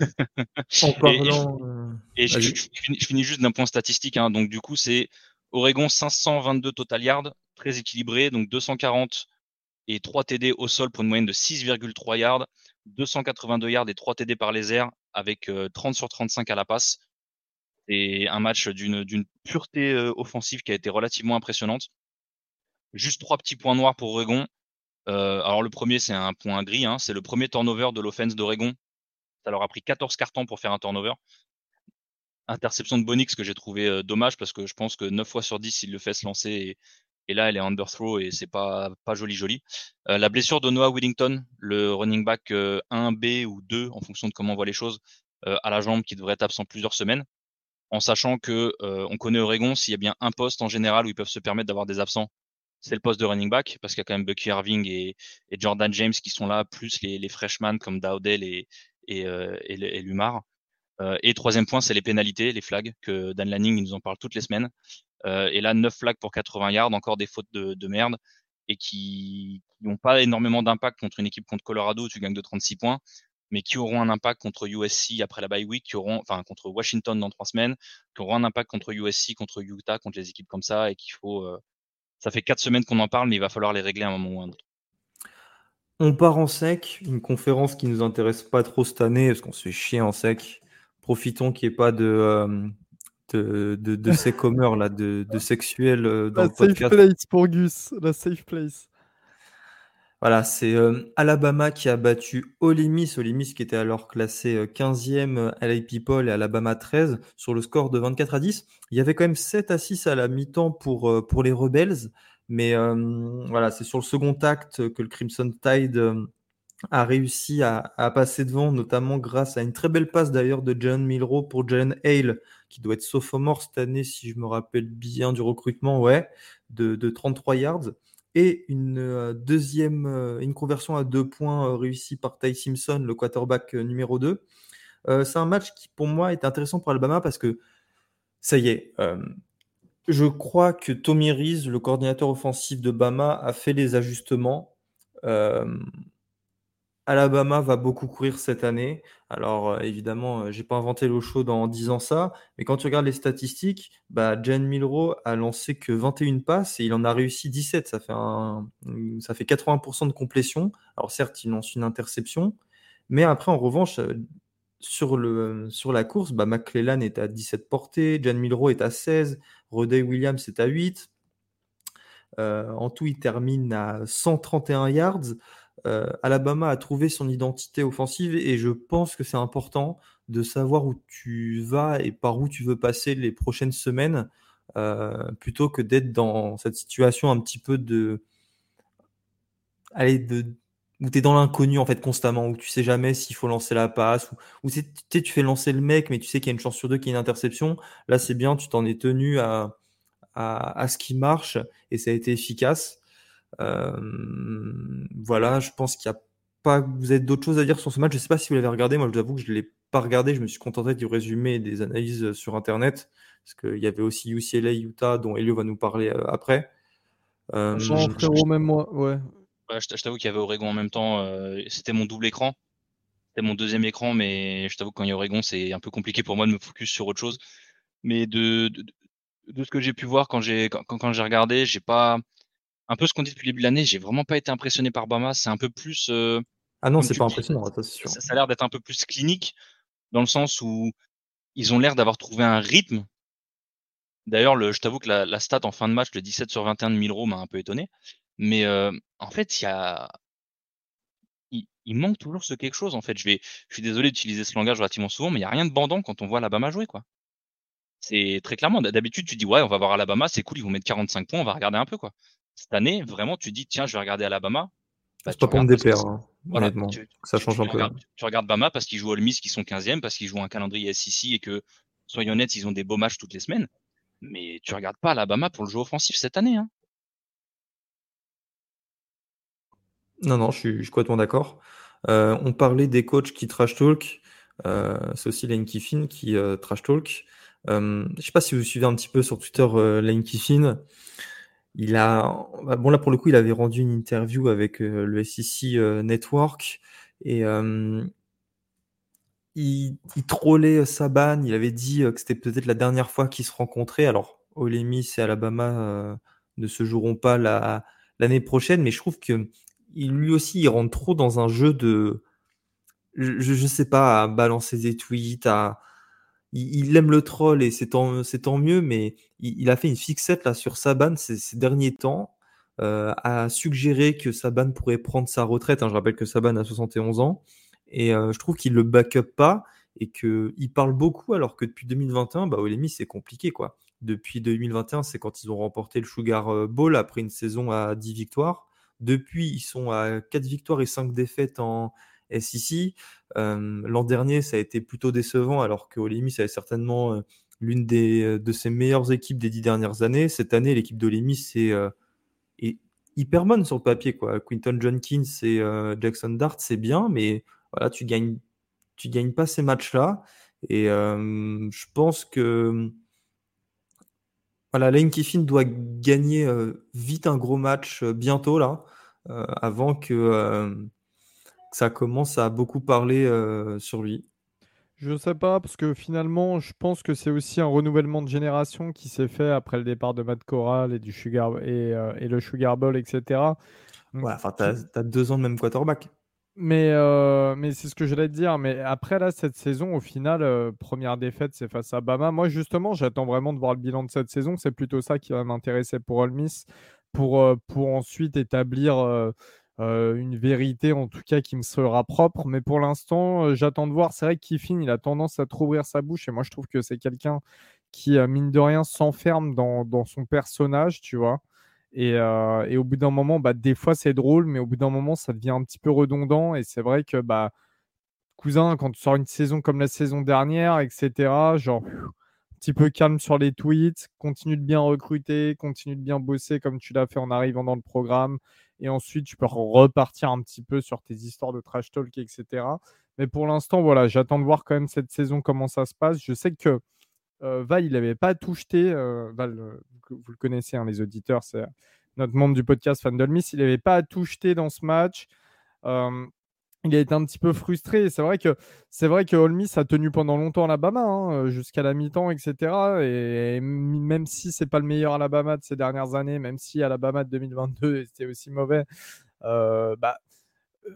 En *laughs* Et- et euh, Et je, Vas-y. je- je finis, je finis juste d'un point statistique. Hein. Donc, du coup, c'est Oregon 522 total yards, très équilibré. Donc, 240 et 3 TD au sol pour une moyenne de 6,3 yards. 282 yards et 3 TD par les airs avec euh, 30 sur 35 à la passe. C'est un match d'une d'une pureté euh, offensive qui a été relativement impressionnante. Juste trois petits points noirs pour Oregon. Euh, alors, le premier, c'est un point gris. Hein. C'est le premier turnover de l'offense d'Oregon. Ça leur a pris 14 cartons pour faire un turnover interception de Bonix que j'ai trouvé euh, dommage parce que je pense que 9 fois sur 10 il le fait se lancer et, là elle est underthrow et c'est pas pas joli joli. Euh, la blessure de Noah Willington, le running back euh, 1B ou 2 en fonction de comment on voit les choses à la jambe qui devrait être absent plusieurs semaines en sachant que on connaît Oregon s'il y a bien un poste en général où ils peuvent se permettre d'avoir des absents c'est le poste de running back parce qu'il y a quand même Bucky Irving et, Jordan James qui sont là plus les, les freshmen comme Dowdell et, euh, Lumar. Euh, et troisième point, c'est les pénalités, les flags, que Dan Lanning il nous en parle toutes les semaines. Euh, et là, 9 flags pour 80 yards, encore des fautes de, de merde, et qui n'ont pas énormément d'impact contre une équipe contre Colorado où tu gagnes de 36 points, mais qui auront un impact contre USC après la bye week, qui auront, enfin contre Washington dans trois semaines, qui auront un impact contre USC, contre Utah, contre les équipes comme ça, et qu'il faut, Ça fait quatre semaines qu'on en parle, mais il va falloir les régler à un moment ou à un autre. On part en sec, une conférence qui nous intéresse pas trop cette année, parce qu'on se fait chier en sec. Profitons qu'il n'y ait pas de, euh, de, de, de *laughs* là, de, de sexuels euh, dans La le safe podcast. place pour Gus. La safe place. Voilà, c'est euh, Alabama qui a battu Ole Miss, Ole Miss qui était alors classé euh, 15e euh, à LA People et Alabama 13 sur le score de 24 à 10. Il y avait quand même 7 à 6 à la mi-temps pour, euh, pour les Rebels, mais euh, voilà, c'est sur le second acte que le Crimson Tide a réussi à, à passer devant, notamment grâce à une très belle passe d'ailleurs de Jalen Milrow pour Jalen Hale, qui doit être sophomore cette année, si je me rappelle bien du recrutement, ouais, de, de 33 yards et une euh, deuxième euh, une conversion à deux points euh, réussie par Ty Simpson, le quarterback numéro 2. Euh, c'est un match qui pour moi est intéressant pour Alabama parce que ça y est, je crois que Tommy Rees, le coordinateur offensif de Bama, a fait les ajustements. Alabama va beaucoup courir cette année. Alors euh, évidemment, euh, j'ai pas inventé l'eau chaude en disant ça, mais quand tu regardes les statistiques, bah, Jan Milrow a lancé que 21 passes et il en a réussi 17. Ça fait, ça fait 80% de complétion. Alors certes, il lance une interception, mais après en revanche, euh, sur, la course, bah, McClellan est à 17 portées, Jan Milrow est à 16, Rodey Williams est à 8. Euh, en tout, il termine à 131 yards. Euh, Alabama a trouvé son identité offensive et je pense que c'est important de savoir où tu vas et par où tu veux passer les prochaines semaines euh, plutôt que d'être dans cette situation un petit peu de. Allez, de où tu es dans l'inconnu en fait constamment, où tu sais jamais s'il faut lancer la passe, où, tu fais lancer le mec, mais tu sais qu'il y a une chance sur deux qu'il y ait une interception. Là, c'est bien, tu t'en es tenu à, à, ce qui marche et ça a été efficace. Euh, voilà, je pense qu'il n'y a pas. Vous avez d'autres choses à dire sur ce match? Je ne sais pas si vous l'avez regardé. Moi, je vous avoue que je ne l'ai pas regardé. Je me suis contenté du résumé et des analyses sur Internet. Parce qu'il y avait aussi UCLA, Utah, dont Elio va nous parler euh, après. Euh, frérot, même moi, ouais. ouais je t'avoue qu'il y avait Oregon en même temps. Euh, C'était mon double écran. C'était mon deuxième écran, mais je t'avoue que quand il y a Oregon, c'est un peu compliqué pour moi de me focus sur autre chose. Mais de, de, de ce que j'ai pu voir quand j'ai quand, quand j'ai regardé, j'ai pas un peu ce qu'on dit depuis le début de l'année, j'ai vraiment pas été impressionné par Bama. C'est un peu plus. Euh, ah non, c'est pas dis, impressionnant, ça, c'est sûr. Ça, ça a l'air d'être un peu plus clinique, dans le sens où ils ont l'air d'avoir trouvé un rythme. D'ailleurs, le, je t'avoue que la, la, stat en fin de match, le 17 sur 21 de Milro, m'a un peu étonné. Mais euh, en fait, il y a. Il, il, manque toujours ce quelque chose, en fait. Je, vais, je suis désolé d'utiliser ce langage relativement souvent, mais il n'y a rien de bandant quand on voit Alabama jouer, quoi. C'est très clairement. D'habitude, tu dis, ouais, on va voir Alabama, c'est cool, ils vont mettre 45 points, on va regarder un peu, quoi cette année, vraiment, tu dis, tiens, je vais regarder Alabama. Bah, c'est pas pour me déplaire, hein, voilà, honnêtement. Tu, ça change tu, un peu. Regardes, tu regardes Bama parce qu'ils jouent Ole Miss qui sont 15e, parce qu'ils jouent un calendrier SEC et que, soyons honnêtes, ils ont des beaux matchs toutes les semaines. Mais tu regardes pas Alabama pour le jeu offensif cette année. Hein. Non, non, je suis, je suis complètement d'accord. Euh, on parlait des coachs qui trash talk. Euh, c'est aussi Lane Kiffin qui euh, trash talk. Je sais pas si vous suivez un petit peu sur Twitter Lane Kiffin. Il a, bon là pour le coup, il avait rendu une interview avec euh, le SEC euh, Network et euh, il, il, trollait Saban. Il avait dit que c'était peut-être la dernière fois qu'ils se rencontraient. Alors, Ole Miss et Alabama ne se joueront pas l'année la, prochaine, mais je trouve que il, lui aussi, il rentre trop dans un jeu de, je, je sais pas, à balancer des tweets, à il, aime le troll et c'est tant, mieux, mais il, a fait une fixette là sur Saban ces, derniers temps, euh, a suggéré que Saban pourrait prendre sa retraite. Hein, je rappelle que Saban a 71 ans et euh, je trouve qu'il le back up pas et qu'il parle beaucoup alors que depuis 2021, bah, Olemi c'est compliqué quoi. Depuis 2021, c'est quand ils ont remporté le Sugar Bowl après une saison à 10 victoires. Depuis, ils sont à 4 victoires et 5 défaites en, SEC. L'an dernier, ça a été plutôt décevant, alors que Olemi, ça est certainement l'une des, de ses meilleures équipes des dix dernières années. Cette année, l'équipe d'Olemi, c'est est hyper bonne sur le papier. Quoi. Quinton Jenkins et Jackson Dart, c'est bien, mais voilà, tu gagnes, tu gagnes pas ces matchs-là. Et je pense que voilà, Lane Kiffin doit gagner vite un gros match bientôt là, avant que ça commence à beaucoup parler euh, sur lui. Je sais pas, parce que finalement, je pense que c'est aussi un renouvellement de génération qui s'est fait après le départ de Matt Corral et, du Sugar, et, euh, et le Sugar Bowl, etc. Ouais, enfin, tu as, deux ans de même quarterback. Mais, euh, mais c'est ce que j'allais te dire. Mais après, là, cette saison, au final, euh, première défaite, c'est face à Bama. Moi, justement, j'attends vraiment de voir le bilan de cette saison. C'est plutôt ça qui va m'intéresser pour Ole Miss, pour, pour ensuite établir euh, une vérité en tout cas qui me sera propre. Mais pour l'instant, euh, j'attends de voir. C'est vrai que Kiffin, il a tendance à trop ouvrir sa bouche et moi je trouve que c'est quelqu'un qui, euh, mine de rien, s'enferme dans, son personnage, tu vois. Et, au bout d'un moment, bah, des fois c'est drôle, mais au bout d'un moment, ça devient un petit peu redondant. Et c'est vrai que, bah, cousin, quand tu sors une saison comme la saison dernière, etc., genre, un petit peu calme sur les tweets, continue de bien recruter, continue de bien bosser comme tu l'as fait en arrivant dans le programme et ensuite tu peux repartir un petit peu sur tes histoires de trash talk, etc. Mais pour l'instant, voilà, j'attends de voir quand même cette saison comment ça se passe. Je sais que euh, Val, il n'avait pas tout jeté. Euh, Val, euh, vous le connaissez, hein, les auditeurs, c'est notre membre du podcast Fan Miss. Il n'avait pas tout jeté dans ce match il a été un petit peu frustré. C'est vrai que c'est vrai que a tenu pendant longtemps Alabama, hein, euh, jusqu'à la mi-temps, etc. Et même si c'est pas le meilleur Alabama de ces dernières années, même si Alabama de 2022 était aussi mauvais, euh, bah,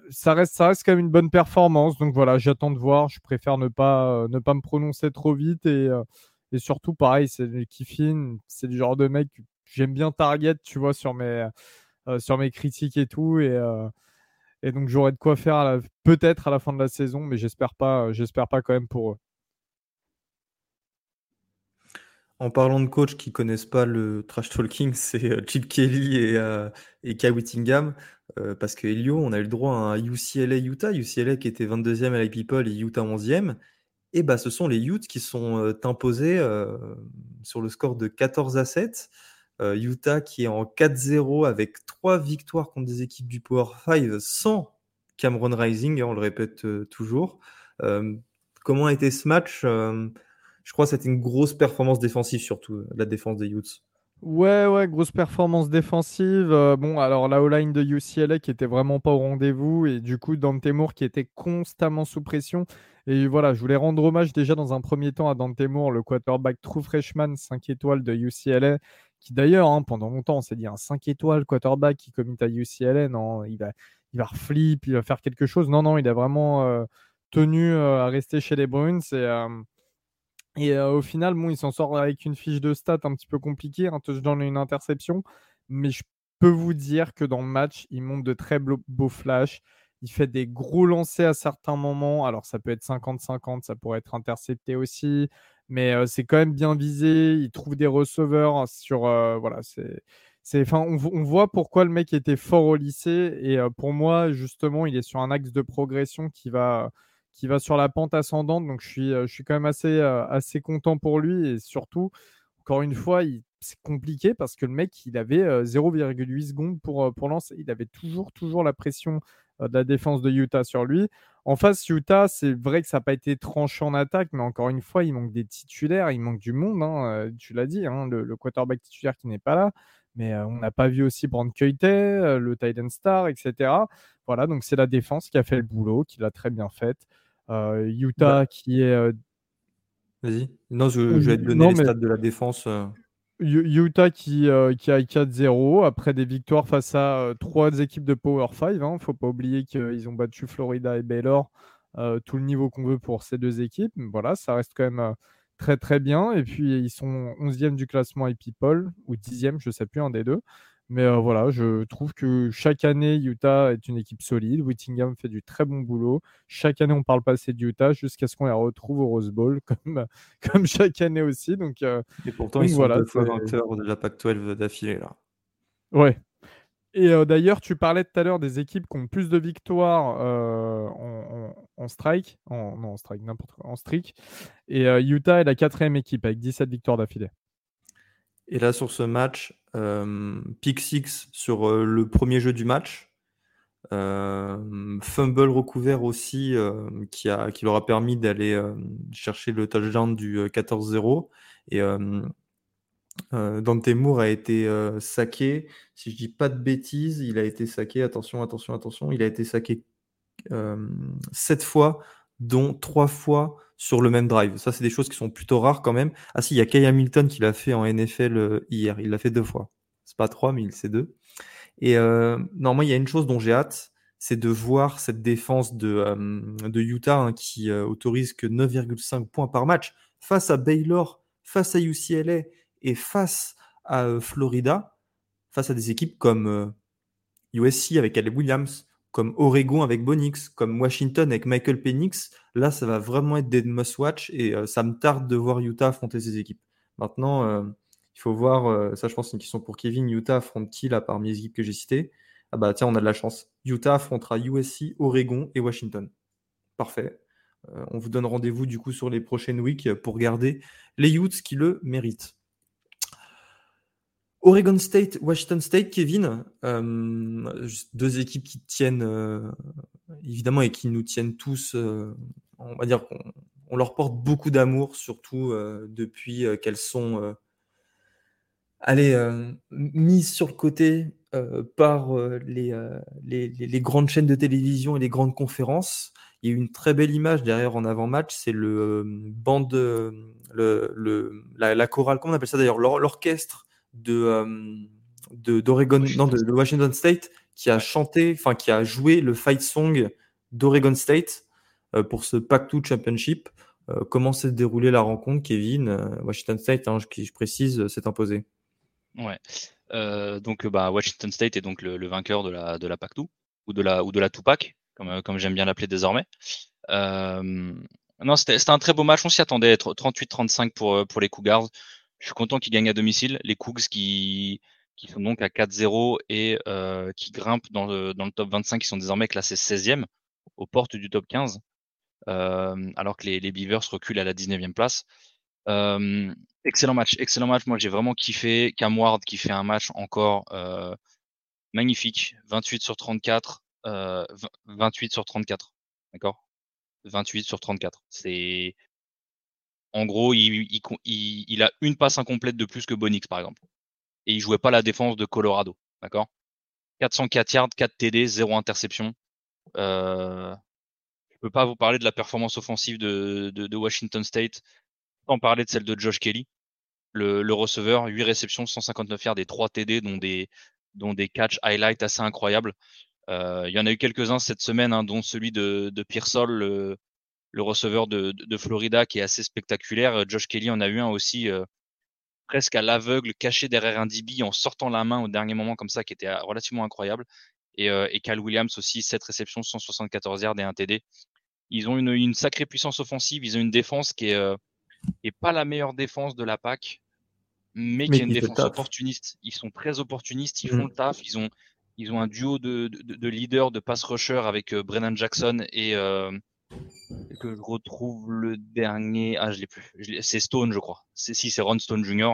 ça reste, ça reste quand même une bonne performance. Donc voilà, j'attends de voir. Je préfère ne pas, ne pas me prononcer trop vite. Et, euh, surtout, pareil, c'est Kiffin, c'est du genre de mec j'aime bien target, tu vois, sur mes, sur mes critiques et tout. Et, et donc j'aurai de quoi faire peut-être à la fin de la saison, mais j'espère pas, euh, j'espère pas quand même pour eux. En parlant de coachs qui connaissent pas le trash talking, *laughs* c'est euh, Chip Kelly et, euh, Kai Whittingham. parce que Elio, on a eu le droit à un UCLA Utah, UCLA qui était 22e à la People et Utah 11e. Et bah, ce sont les Utes qui sont imposés sur le score de 14 à 7. Euh, Utah qui est en 4-0 avec trois victoires contre des équipes du Power 5 sans Cameron Rising, hein, on le répète euh, toujours. Euh, comment a été ce match Je crois que c'était une grosse performance défensive, surtout la défense des Utes. Ouais, ouais, grosse performance défensive. bon, alors la O-line de UCLA qui était vraiment pas au rendez-vous et du coup Dante Moore qui était constamment sous pression. Et voilà, je voulais rendre hommage déjà dans un premier temps à Dante Moore, le quarterback true freshman 5 étoiles de UCLA, qui d'ailleurs, hein, pendant longtemps, on s'est dit un 5 étoiles quarterback qui commit à UCLA, non, il va, il va il va faire quelque chose. Non, non, il a vraiment euh, tenu euh, à rester chez les Bruins. Et, euh, au final, bon, il s'en sort avec une fiche de stats un petit peu compliquée, un touchdown et une interception. Mais je peux vous dire que dans le match, il monte de très beaux flashs. Il fait des gros lancers à certains moments. Alors, ça peut être 50-50, ça pourrait être intercepté aussi mais c'est quand même bien visé. Il trouve des receveurs sur. voilà, c'est. On, voit pourquoi le mec était fort au lycée et pour moi justement il est sur un axe de progression qui va, sur la pente ascendante donc je suis, je quand même assez, assez content pour lui et surtout encore une fois c'est compliqué parce que le mec il avait 0,8 secondes pour, pour lancer il avait toujours toujours la pression de la défense de Utah sur lui en face, Utah, c'est vrai que ça n'a pas été tranché en attaque, mais encore une fois, il manque des titulaires, il manque du monde. Hein, euh, tu l'as dit, hein, le, quarterback titulaire qui n'est pas là. Mais euh, on n'a pas vu aussi Brand euh, le Titan Star, etc. Voilà, donc c'est la défense qui a fait le boulot, qui l'a très bien fait. Utah bah qui est. Vas-y. Non, je, vais te donner les stats de la défense. Utah qui, euh, qui a 4-0 après des victoires face à euh, trois équipes de Power 5. Il ne faut pas oublier qu'ils ont battu Florida et Baylor, euh, tout le niveau qu'on veut pour ces deux équipes. Voilà, ça reste quand même très très bien. Et puis ils sont 11e du classement et ou 10e, je ne sais plus, un des deux. Mais euh, voilà, je trouve que chaque année, Utah est une équipe solide. Whittingham fait du très bon boulot. Chaque année, on parle pas assez de Utah jusqu'à ce qu'on les retrouve au Rose Bowl, *laughs* comme, comme chaque année aussi. Donc, euh, Et pourtant, ils sont voilà, deux fois vainqueurs de la PAC-12 d'affilée. là. Ouais. Et euh, d'ailleurs, tu parlais tout à l'heure des équipes qui ont plus de victoires en, strike, en, non, en strike, n'importe quoi, en streak. Et Utah est la quatrième équipe avec 17 victoires d'affilée. Et là, sur ce match, euh, pick 6 sur euh, le premier jeu du match. Euh, fumble recouvert aussi qui, a, qui leur a permis d'aller chercher le touchdown du 14-0. Et Dante Moore a été saqué. Si je dis pas de bêtises, il a été saqué. Attention, attention, attention. Il a été saqué 7 fois dont trois fois sur le même drive. Ça, c'est des choses qui sont plutôt rares quand même. Ah si, il y a Kay Hamilton qui l'a fait en NFL euh, hier. Il l'a fait deux fois. C'est pas trois, mais il c'est deux. Et euh, non, moi, il y a une chose dont j'ai hâte, c'est de voir cette défense de, euh, de Utah hein, qui autorise que 9,5 points par match face à Baylor, face à UCLA et face à Florida, face à des équipes comme USC avec Caleb Williams, comme Oregon avec Bonix, comme Washington avec Michael Penix, là, ça va vraiment être des must-watch et euh, ça me tarde de voir Utah affronter ces équipes. Maintenant, euh, il faut voir, euh, ça je pense c'est une question pour Kevin, Utah affronte qui là parmi les équipes que j'ai citées? Ah bah tiens, on a de la chance. Utah affrontera USC, Oregon et Washington. Parfait. on vous donne rendez-vous du coup sur les prochaines weeks pour garder les Utes qui le méritent. Oregon State, Washington State, Kevin, euh, deux équipes qui tiennent euh, évidemment et qui nous tiennent tous, euh, on va dire qu'on leur porte beaucoup d'amour, surtout depuis qu'elles sont allez, mises sur le côté par les, grandes chaînes de télévision et les grandes conférences. Il y a une très belle image derrière en avant-match, c'est le band, le, la, la chorale, comment on appelle ça d'ailleurs, l'orchestre de, d'Oregon, non, de, Washington State, qui a chanté, enfin qui a joué le fight song d'Oregon State euh, pour ce Pac-2 Championship. Euh, comment s'est déroulée la rencontre, Kevin? Euh, Washington State, hein, qui je précise, s'est imposé. Ouais. donc bah, Washington State est donc le, vainqueur de la, de la Pac-2 ou de la, ou de la Tupac, comme, comme j'aime bien l'appeler désormais. non, c'était un très beau match. On s'y attendait. 38-35 pour, pour les Cougars. Je suis content qu'ils gagnent à domicile. Les Cougs qui, qui sont donc à 4-0 et euh, qui grimpent dans le, dans le top 25, qui sont désormais classés 16e aux portes du top 15, euh, alors que les, les, Beavers reculent à la 19e place. Euh, excellent match, excellent match. Moi, j'ai vraiment kiffé. Cam Ward qui fait un match encore euh, magnifique. 28 sur 34. 28 sur 34. D'accord? 28 sur 34. C'est en gros, il, a une passe incomplète de plus que Bonix, par exemple. Et il jouait pas la défense de Colorado. D'accord? 404 yards, 4 TD, 0 interception. Euh, je peux pas vous parler de la performance offensive de, Washington State sans parler de celle de Josh Kelly, le, receveur, 8 réceptions, 159 yards et 3 TD, dont des, dont des catch highlights assez incroyables. Euh, il y en a eu quelques-uns cette semaine, hein, dont celui de, de Pearsall, le receveur de, de, Florida qui est assez spectaculaire. Euh, Josh Kelly en a eu un aussi euh, presque à l'aveugle, caché derrière un DB en sortant la main au dernier moment comme ça, qui était euh, relativement incroyable. Et, et Cal Williams aussi, 7 réceptions, 174 yards et un TD. Ils ont une, une sacrée puissance offensive, ils ont une défense qui est, est pas la meilleure défense de la PAC, mais, qui est une défense opportuniste. Ils sont très opportunistes, ils font mmh. le taf, ils ont, ils ont un duo de, de, de leaders, de pass rushers avec Brennan Jackson et, que je retrouve le dernier. Ah, je l'ai plus. C'est Stone, je crois. C'est si c'est Ron Stone Jr.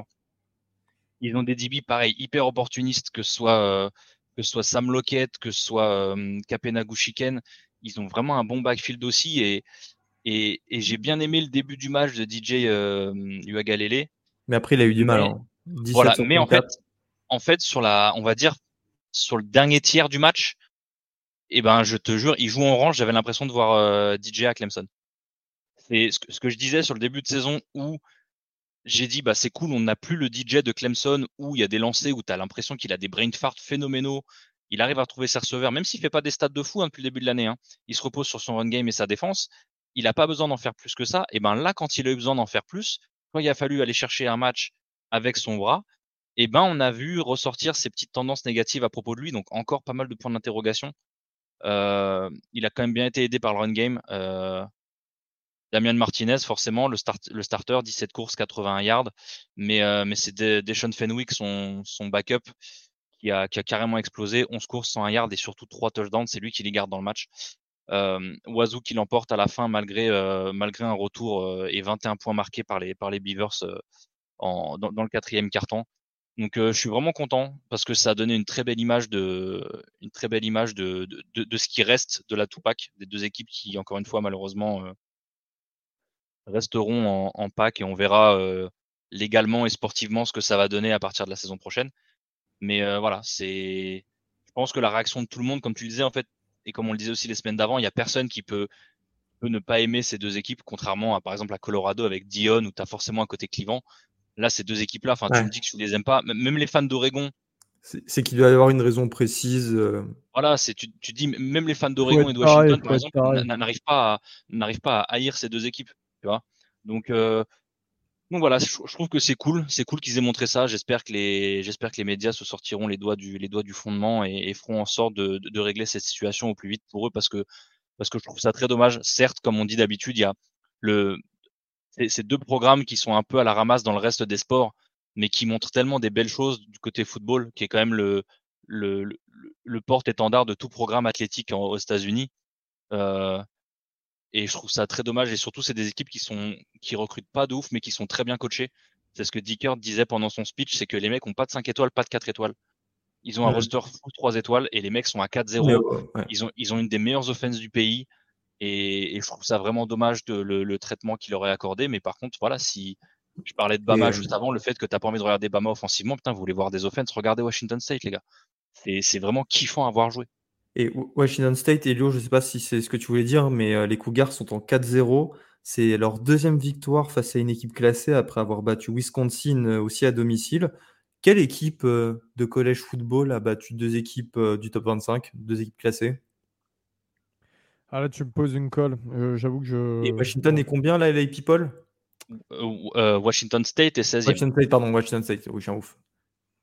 Ils ont des DB pareil, hyper opportunistes, que ce soit euh, que ce soit Sam Lockett, que ce soit euh, Kapena Gushiken. Ils ont vraiment un bon backfield aussi et et, et j'ai bien aimé le début du match de DJ euh, Uagalele. Mais après, il a eu du mal. Hein. Voilà, mais en fait, en fait, sur la, on va dire, sur le dernier tiers du match, et eh ben je te jure, il joue en orange, j'avais l'impression de voir euh, DJ à Clemson. C'est ce, que, je disais sur le début de saison où j'ai dit bah c'est cool, on n'a plus le DJ de Clemson où il y a des lancers où tu as l'impression qu'il a des brain farts phénoménaux. Il arrive à trouver ses receveurs, même s'il fait pas des stats de fou hein, depuis le début de l'année. Hein. Il se repose sur son run game et sa défense. Il n'a pas besoin d'en faire plus que ça. Et ben là, quand il a eu besoin d'en faire plus, quand il a fallu aller chercher un match avec son bras, et ben on a vu ressortir ces petites tendances négatives à propos de lui. Donc encore pas mal de points d'interrogation. Euh, il a quand même bien été aidé par le run game. Euh, Damien Martinez, forcément, le, start, le starter, 17 courses, 81 yards. Mais, euh, mais c'est Deshaun Fenwick, son, son backup, qui a, qui a carrément explosé. 11 courses, 101 yards et surtout 3 touchdowns. C'est lui qui les garde dans le match. Euh, qui l'emporte à la fin malgré, euh, malgré un retour euh, et 21 points marqués par les, par les Beavers en, dans, dans, le quatrième carton. Donc euh, je suis vraiment content parce que ça a donné une très belle image de, une très belle image de, de, de, ce qui reste de la Tupac, des deux équipes qui, encore une fois, malheureusement, euh, resteront en, en et on verra euh, légalement et sportivement ce que ça va donner à partir de la saison prochaine. Mais voilà, c'est, je pense que la réaction de tout le monde, comme tu le disais en fait, et comme on le disait aussi les semaines d'avant, il y a personne qui peut peut ne pas aimer ces deux équipes, contrairement à par exemple à Colorado avec Dion où tu as forcément un côté clivant. Là, ces deux équipes-là, enfin, tu me dis que tu les aimes pas. Même les fans d'Oregon. C'est qu'il doit y avoir une raison précise. Euh. Voilà, c'est tu, tu, dis même les fans d'Oregon et de Washington, par exemple, n'arrivent pas à n'arrivent pas à haïr ces deux équipes. Tu vois Donc euh, donc voilà, je, trouve que c'est cool, c'est cool qu'ils aient montré ça. J'espère que les, j'espère que les médias se sortiront les doigts du, les doigts du fondement et, feront en sorte de, de, régler cette situation au plus vite pour eux parce que, parce que je trouve ça très dommage. Certes, comme on dit d'habitude, il y a le, ces deux programmes qui sont un peu à la ramasse dans le reste des sports, mais qui montrent tellement des belles choses du côté football, qui est quand même le, le, le, le porte-étendard de tout programme athlétique aux États-Unis. Euh, et je trouve ça très dommage. Et surtout, c'est des équipes qui sont qui recrutent pas de ouf, mais qui sont très bien coachées. C'est ce que Dicker disait pendant son speech, c'est que les mecs ont pas de 5 étoiles, pas de 4 étoiles. Ils ont un roster full 3 étoiles et les mecs sont à 4-0. Ils, ont, ils ont une des meilleures offenses du pays. Et, et je trouve ça vraiment dommage de, le, le traitement qu'il aurait accordé. Mais par contre, voilà, si je parlais de Bama juste avant, le fait que tu n'as pas envie de regarder Bama offensivement, putain, vous voulez voir des offenses, regardez Washington State, les gars. C'est vraiment kiffant à voir jouer. Et Washington State, Elio, je ne sais pas si c'est ce que tu voulais dire, mais euh, les Cougars sont en 4-0. C'est leur deuxième victoire face à une équipe classée après avoir battu Wisconsin euh, aussi à domicile. Quelle équipe euh, de collège football a battu deux équipes du top 25, deux équipes classées? Ah là, tu me poses une colle. J'avoue que je. Et Washington est combien là, les people? Washington State est 16e. Washington State, pardon, Washington State. Oui, je suis un ouf.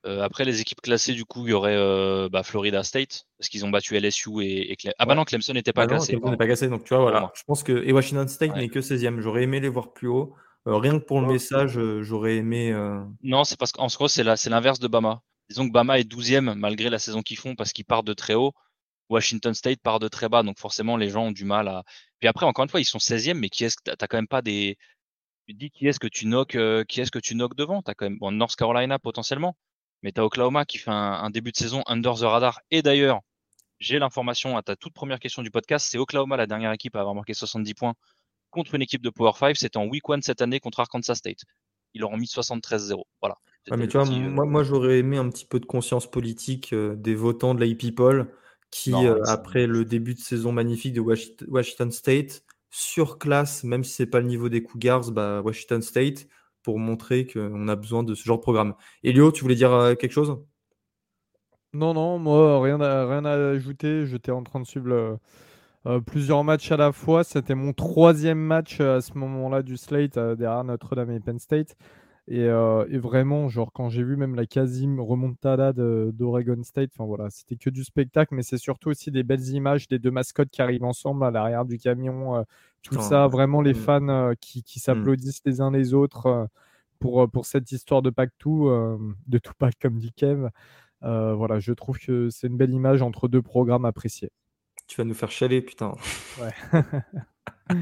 Euh, après les équipes classées, du coup, il y aurait euh, bah, Florida State parce qu'ils ont battu LSU et, et Ah bah non, Clemson n'était pas ah classé. Clemson n'est pas classé, donc tu vois, voilà. Je pense que et Washington State n'est que 16e. J'aurais aimé les voir plus haut. Euh, rien que pour le message, j'aurais aimé. Non, c'est parce qu'en gros, c'est l'inverse de Bama. Disons que Bama est 12e malgré la saison qu'ils font parce qu'ils partent de très haut. Washington State part de très bas, donc forcément les gens ont du mal à. Puis après, encore une fois, ils sont 16e, mais qui est-ce que t'as quand même pas des. Tu te dis qui est-ce que tu knock, qui est-ce que tu knock devant? T'as quand même bon, North Carolina potentiellement. Mais tu as Oklahoma qui fait un, début de saison under the radar. Et d'ailleurs, j'ai l'information à ta toute première question du podcast, c'est Oklahoma la dernière équipe à avoir marqué 70 points contre une équipe de Power 5. C'était en week 1 cette année contre Arkansas State. Ils leur ont mis 73-0. Voilà. mais tu vois, euh, moi, moi j'aurais aimé un petit peu de conscience politique euh, des votants de la People qui, euh, après le début de saison magnifique de Washington State, surclasse, même si c'est pas le niveau des Cougars, bah, Washington State pour montrer qu'on a besoin de ce genre de programme. Elio, tu voulais dire euh, quelque chose? Non, non, moi, rien à, rien à ajouter. J'étais en train de suivre euh, plusieurs matchs à la fois. C'était mon troisième match à ce moment-là du slate derrière Notre-Dame et Penn State. Et, vraiment, genre, quand j'ai vu même la quasi remontada d'Oregon State, enfin voilà, c'était que du spectacle, mais c'est surtout aussi des belles images des deux mascottes qui arrivent ensemble à l'arrière du camion, tout ça, vraiment les mm. fans qui, qui mm. s'applaudissent les uns les autres pour, pour cette histoire de Pactou, de Tupac comme dit Kev. voilà, je trouve que c'est une belle image entre deux programmes appréciés. Tu vas nous faire chialer, putain. Ouais. *laughs* *laughs* *laughs*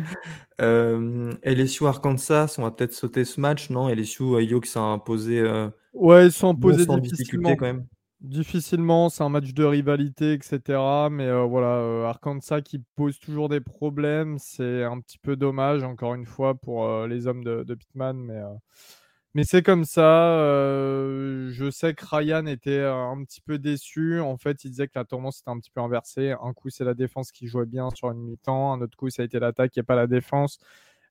Euh, LSU Arkansas, on va peut-être sauter ce match, non? LSU Yo qui s'est imposé. Euh, ouais, ils sont imposés sans difficulté quand même. Difficilement, c'est un match de rivalité, etc. Mais euh, voilà, Arkansas qui pose toujours des problèmes, c'est un petit peu dommage, encore une fois, pour les hommes de, de Pittman. Mais mais c'est comme ça. Je sais que Ryan était un petit peu déçu. En fait, il disait que la tendance était un petit peu inversée. Un coup, c'est la défense qui jouait bien sur une mi-temps. Un autre coup, ça a été l'attaque et pas la défense.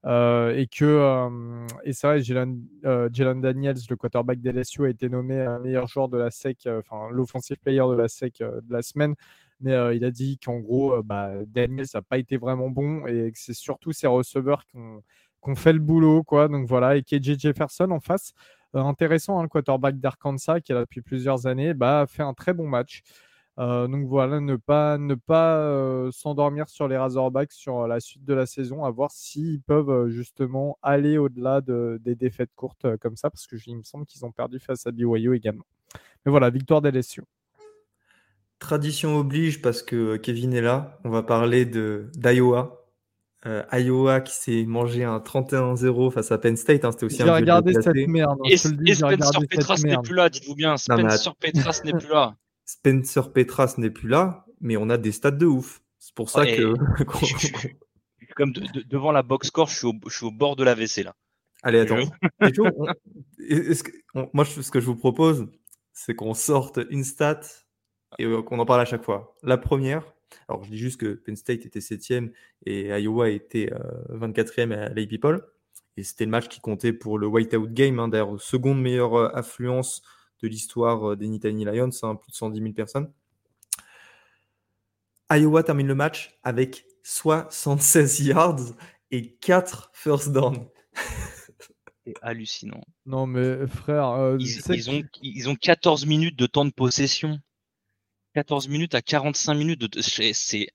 Et que euh, et vrai, Jalen, Daniels, le quarterback d'LSU, a été nommé meilleur joueur de la SEC, enfin l'offensive player de la SEC de la semaine. Mais il a dit qu'en gros, bah, Daniels n'a pas été vraiment bon et que c'est surtout ses receveurs qui ont qu'on fait le boulot, quoi. Donc voilà, et KJ Jefferson en face, euh, intéressant, hein, le quarterback d'Arkansas qui est là depuis plusieurs années, bah, fait un très bon match. Euh, donc voilà, ne pas, euh, s'endormir sur les Razorbacks sur la suite de la saison, à voir s'ils peuvent justement aller au-delà de, des défaites courtes comme ça, parce que il me semble qu'ils ont perdu face à BYU également. Mais voilà, victoire d'LSU. Tradition oblige parce que Kevin est là. On va parler de d'Iowa euh, Iowa qui s'est mangé un 31-0 face à Penn State. Hein, c'était aussi J'ai regardé cette merde. Hein, et, Spencer Petras n'est plus là, dites-vous bien. Spencer Petras n'est plus là. Spencer Petras n'est plus là, mais on a des stats de ouf. C'est pour ça que. *laughs* *laughs* comme devant la box score, je suis, au, bord de la WC là. Allez, attends. moi, ce que je vous propose, c'est qu'on sorte une stat et euh, qu'on en parle à chaque fois. La première, Alors, je dis juste que Penn State était 7e et Iowa était 24e à Lay People. Et c'était le match qui comptait pour le Whiteout Game, hein, d'ailleurs, seconde meilleure affluence de l'histoire des Nittany Lions, hein, plus de 110 000 personnes. Iowa termine le match avec 76 yards et 4 first down. C'est hallucinant. Non, mais frère. Euh, ils, ont, ils ont 14 minutes de temps de possession. 14 minutes à 45 minutes de. C'est.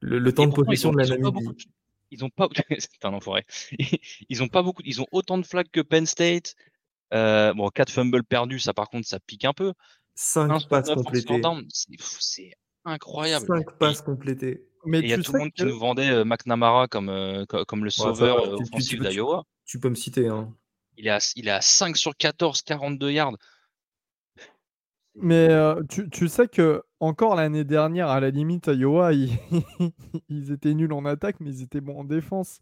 Le, temps de possession de la Namibie. Ils ont pas. *laughs* C'est un enfoiré. *laughs* Ils ont pas beaucoup. Ils ont autant de flags que Penn State. Euh, bon, 4 fumbles perdus, ça par contre, ça pique un peu. 5 passes complétées. C'est incroyable. 5 passes complétées. Mais il y a tout le monde qui nous vendait euh, McNamara comme, euh, comme le sauveur euh, offensif d'Iowa. Tu, peux me citer. Hein. Il, est à, il est à 5 sur 14, 42 yards. Mais tu, tu, sais que encore l'année dernière, à la limite, Iowa, *laughs* ils, ils étaient nuls en attaque, mais ils étaient bons en défense.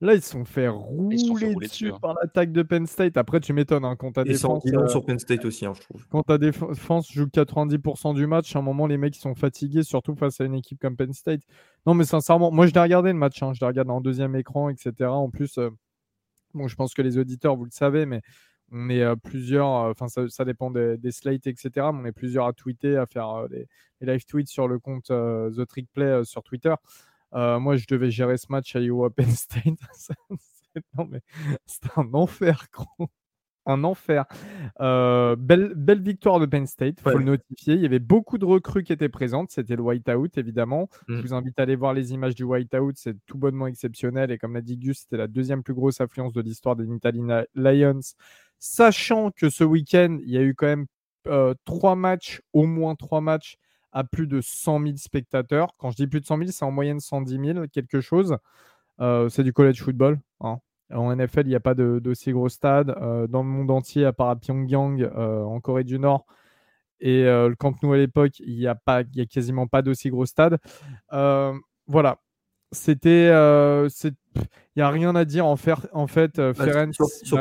Là, ils se sont fait rouler, dessus, hein. par l'attaque de Penn State. Après, tu m'étonnes hein, quand ta défense. Ils euh, sur Penn State aussi, hein, je trouve. Quand ta défense joue 90% du match, à un moment, les mecs sont fatigués, surtout face à une équipe comme Penn State. Non, mais sincèrement, moi, je l'ai regardé le match. Je l'ai regardé en deuxième écran, etc. En plus, euh, bon, je pense que les auditeurs, vous le savez, mais on est euh, plusieurs, enfin, ça, dépend des, slates, etc. Mais on est plusieurs à tweeter, à faire des, live tweets sur le compte The Trick Play sur Twitter. Euh, moi, je devais gérer ce match à Iowa Penn State. non, mais c'était un enfer, gros. Un enfer. Euh, belle, belle victoire de Penn State, il faut le notifier. Il y avait beaucoup de recrues qui étaient présentes. C'était le whiteout, évidemment. Je mm. vous invite à aller voir les images du whiteout. C'est tout bonnement exceptionnel. Et comme l'a dit Gus, c'était la deuxième plus grosse affluence de l'histoire des Italy Lions. Sachant que ce week-end, il y a eu quand même euh, trois matchs, au moins trois matchs à plus de 100 000 spectateurs. Quand je dis plus de 100 000, c'est en moyenne 110 000, quelque chose. Euh, c'est du college football. Hein. En NFL, il n'y a pas d'aussi gros stade. Euh, dans le monde entier, à part à Pyongyang, en Corée du Nord, et le Camp Nou à l'époque, il n'y a, pas, a quasiment pas d'aussi gros stade. voilà. C'était. Il n'y a rien à dire en, faire, en fait. Bah, Ferenc, sur, sur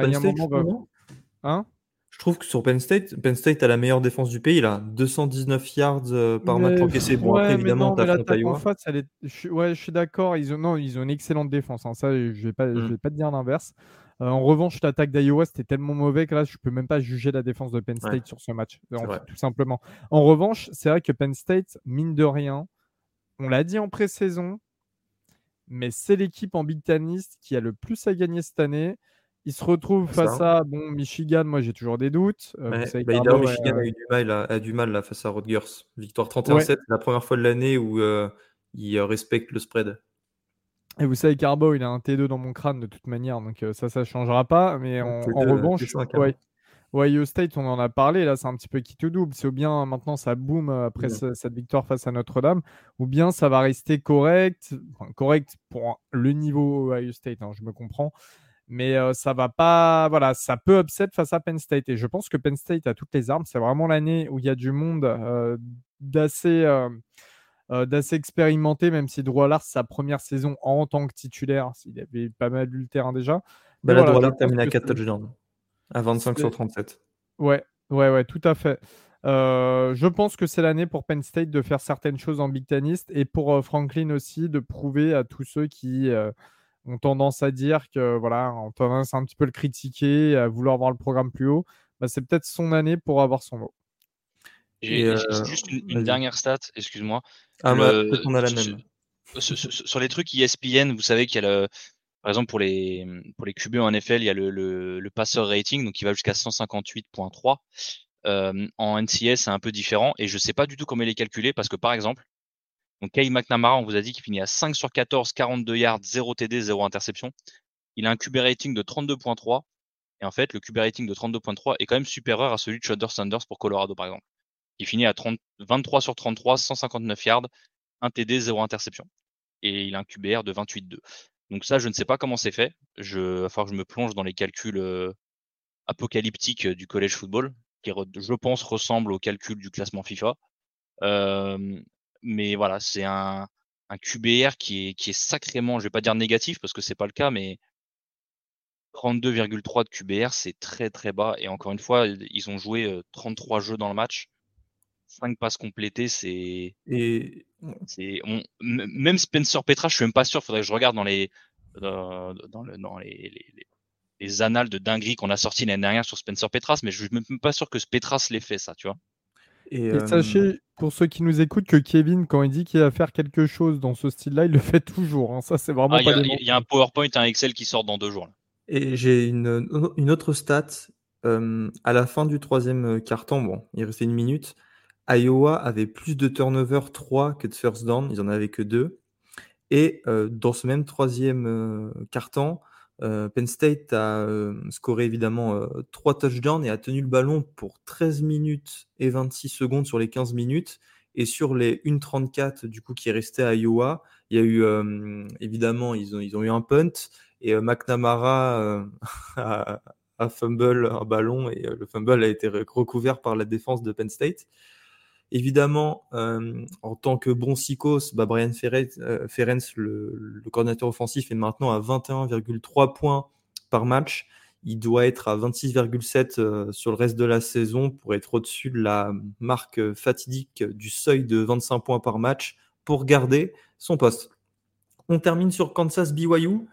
hein? Je trouve que sur Penn State, Penn State a la meilleure défense du pays. Là, 219 yards euh, par match encaissé. Bon, après, évidemment, as en face, elle est... je, ouais, je suis d'accord. Ils ont... Non, ils ont une excellente défense. Hein. Ça, je ne vais, pas... Mm. vais pas te dire l'inverse. Euh, en revanche, l'attaque d'Iowa, c'était tellement mauvais que là, je ne peux même pas juger la défense de Penn State sur ce match. tout simplement. En revanche, c'est vrai que Penn State, mine de rien, on l'a dit en pré-saison, mais c'est l'équipe en Big Ten qui a le plus à gagner cette année. Il se retrouve face à bon, Michigan. Moi, j'ai toujours des doutes. Euh, bah, Michigan a eu du mal, a, du mal là, face à Rutgers. Victoire 31-7, la première fois de l'année où euh, il respecte le spread. Et vous savez, Carbo, il a un T2 dans mon crâne de toute manière, donc euh, ça, ça ne changera pas. Mais en, revanche, Ohio State, on en a parlé. Là, c'est un petit peu qui tout double. C'est ou bien maintenant ça boom après cette victoire face à Notre-Dame, ou bien ça va rester correct, correct pour le niveau Ohio State. Hein, je me comprends mais ça va pas. Voilà, ça peut upset face à Penn State. Et je pense que Penn State a toutes les armes. C'est vraiment l'année où il y a du monde d'assez. d'assez expérimenté, même si Drew sa première saison en tant que titulaire, il avait pas mal le terrain déjà. Bah là, voilà, termine à 4 touchdowns, à 25 sur 37. Ouais, ouais, ouais, tout à fait. je pense que c'est l'année pour Penn State de faire certaines choses en Big Tenist et pour Franklin aussi de prouver à tous ceux qui ont tendance à dire que voilà, on tendance à un petit peu le critiquer, à vouloir voir le programme plus haut, bah, c'est peut-être son année pour avoir son mot. J'ai euh, juste une, dernière stat, excuse-moi. Ah, bah, on a la même. Sur, les trucs ESPN, vous savez qu'il y a le, par exemple pour les pour les QB en NFL, il y a le, le, passeur rating, donc qui va jusqu'à 158.3. Euh, en NCS, c'est un peu différent et je sais pas du tout comment il est calculé parce que par exemple, donc Kay McNamara, on vous a dit qu'il finit à 5 sur 14, 42 yards, 0 TD, 0 interception. Il a un QB rating de 32.3. Et en fait, le QB rating de 32.3 est quand même supérieur à celui de Shudder Sanders pour Colorado, par exemple. Il finit à 30, 23 sur 33, 159 yards, 1 TD, 0 interception. Et il a un QBR de 28.2. Donc ça, je ne sais pas comment c'est fait. Je, va falloir que je me plonge dans les calculs euh, apocalyptiques euh, du college football, qui, je pense, ressemble aux calculs du classement FIFA. Euh, mais voilà, c'est un, un QBR qui est, qui est sacrément, je vais pas dire négatif parce que c'est pas le cas, mais 32,3 de QBR, c'est très très bas. Et encore une fois, ils ont joué 33 jeux dans le match. 5 passes complétées, c'est. Et c'est même Spencer Petra, je suis même pas sûr. Faudrait que je regarde dans les dans, le, dans les, les, les, annales de dinguerie qu'on a sorti l'année dernière sur Spencer Petras, mais je suis même pas sûr que Petras l'ait fait ça, tu vois. Et, sachez, pour ceux qui nous écoutent, que Kevin, quand il dit qu'il va faire quelque chose dans ce style-là, il le fait toujours. Hein. Ça, c'est vraiment ah, pas Il y, a un PowerPoint, un Excel qui sort dans deux jours. Et j'ai une, une, autre stat. à la fin du troisième quart-temps, bon, il restait une minute. Iowa avait plus de turnover 3 que de first down. Ils en avaient que 2. Et dans ce même troisième quart-temps, Penn State a scoré évidemment 3 touchdowns et a tenu le ballon pour 13 minutes et 26 secondes sur les 15 minutes. Et sur les 1,34 du coup qui est resté à Iowa, il y a eu évidemment ils ont, eu un punt et McNamara *laughs* a, a, fumble un ballon et le fumble a été recouvert par la défense de Penn State. Évidemment, euh, en tant que bon psychos, bah Brian euh, Ferenc, le, coordinateur offensif, est maintenant à 21,3 points par match. Il doit être à 26,7 euh, sur le reste de la saison pour être au-dessus de la marque fatidique du seuil de 25 points par match pour garder son poste. On termine sur Kansas BYU.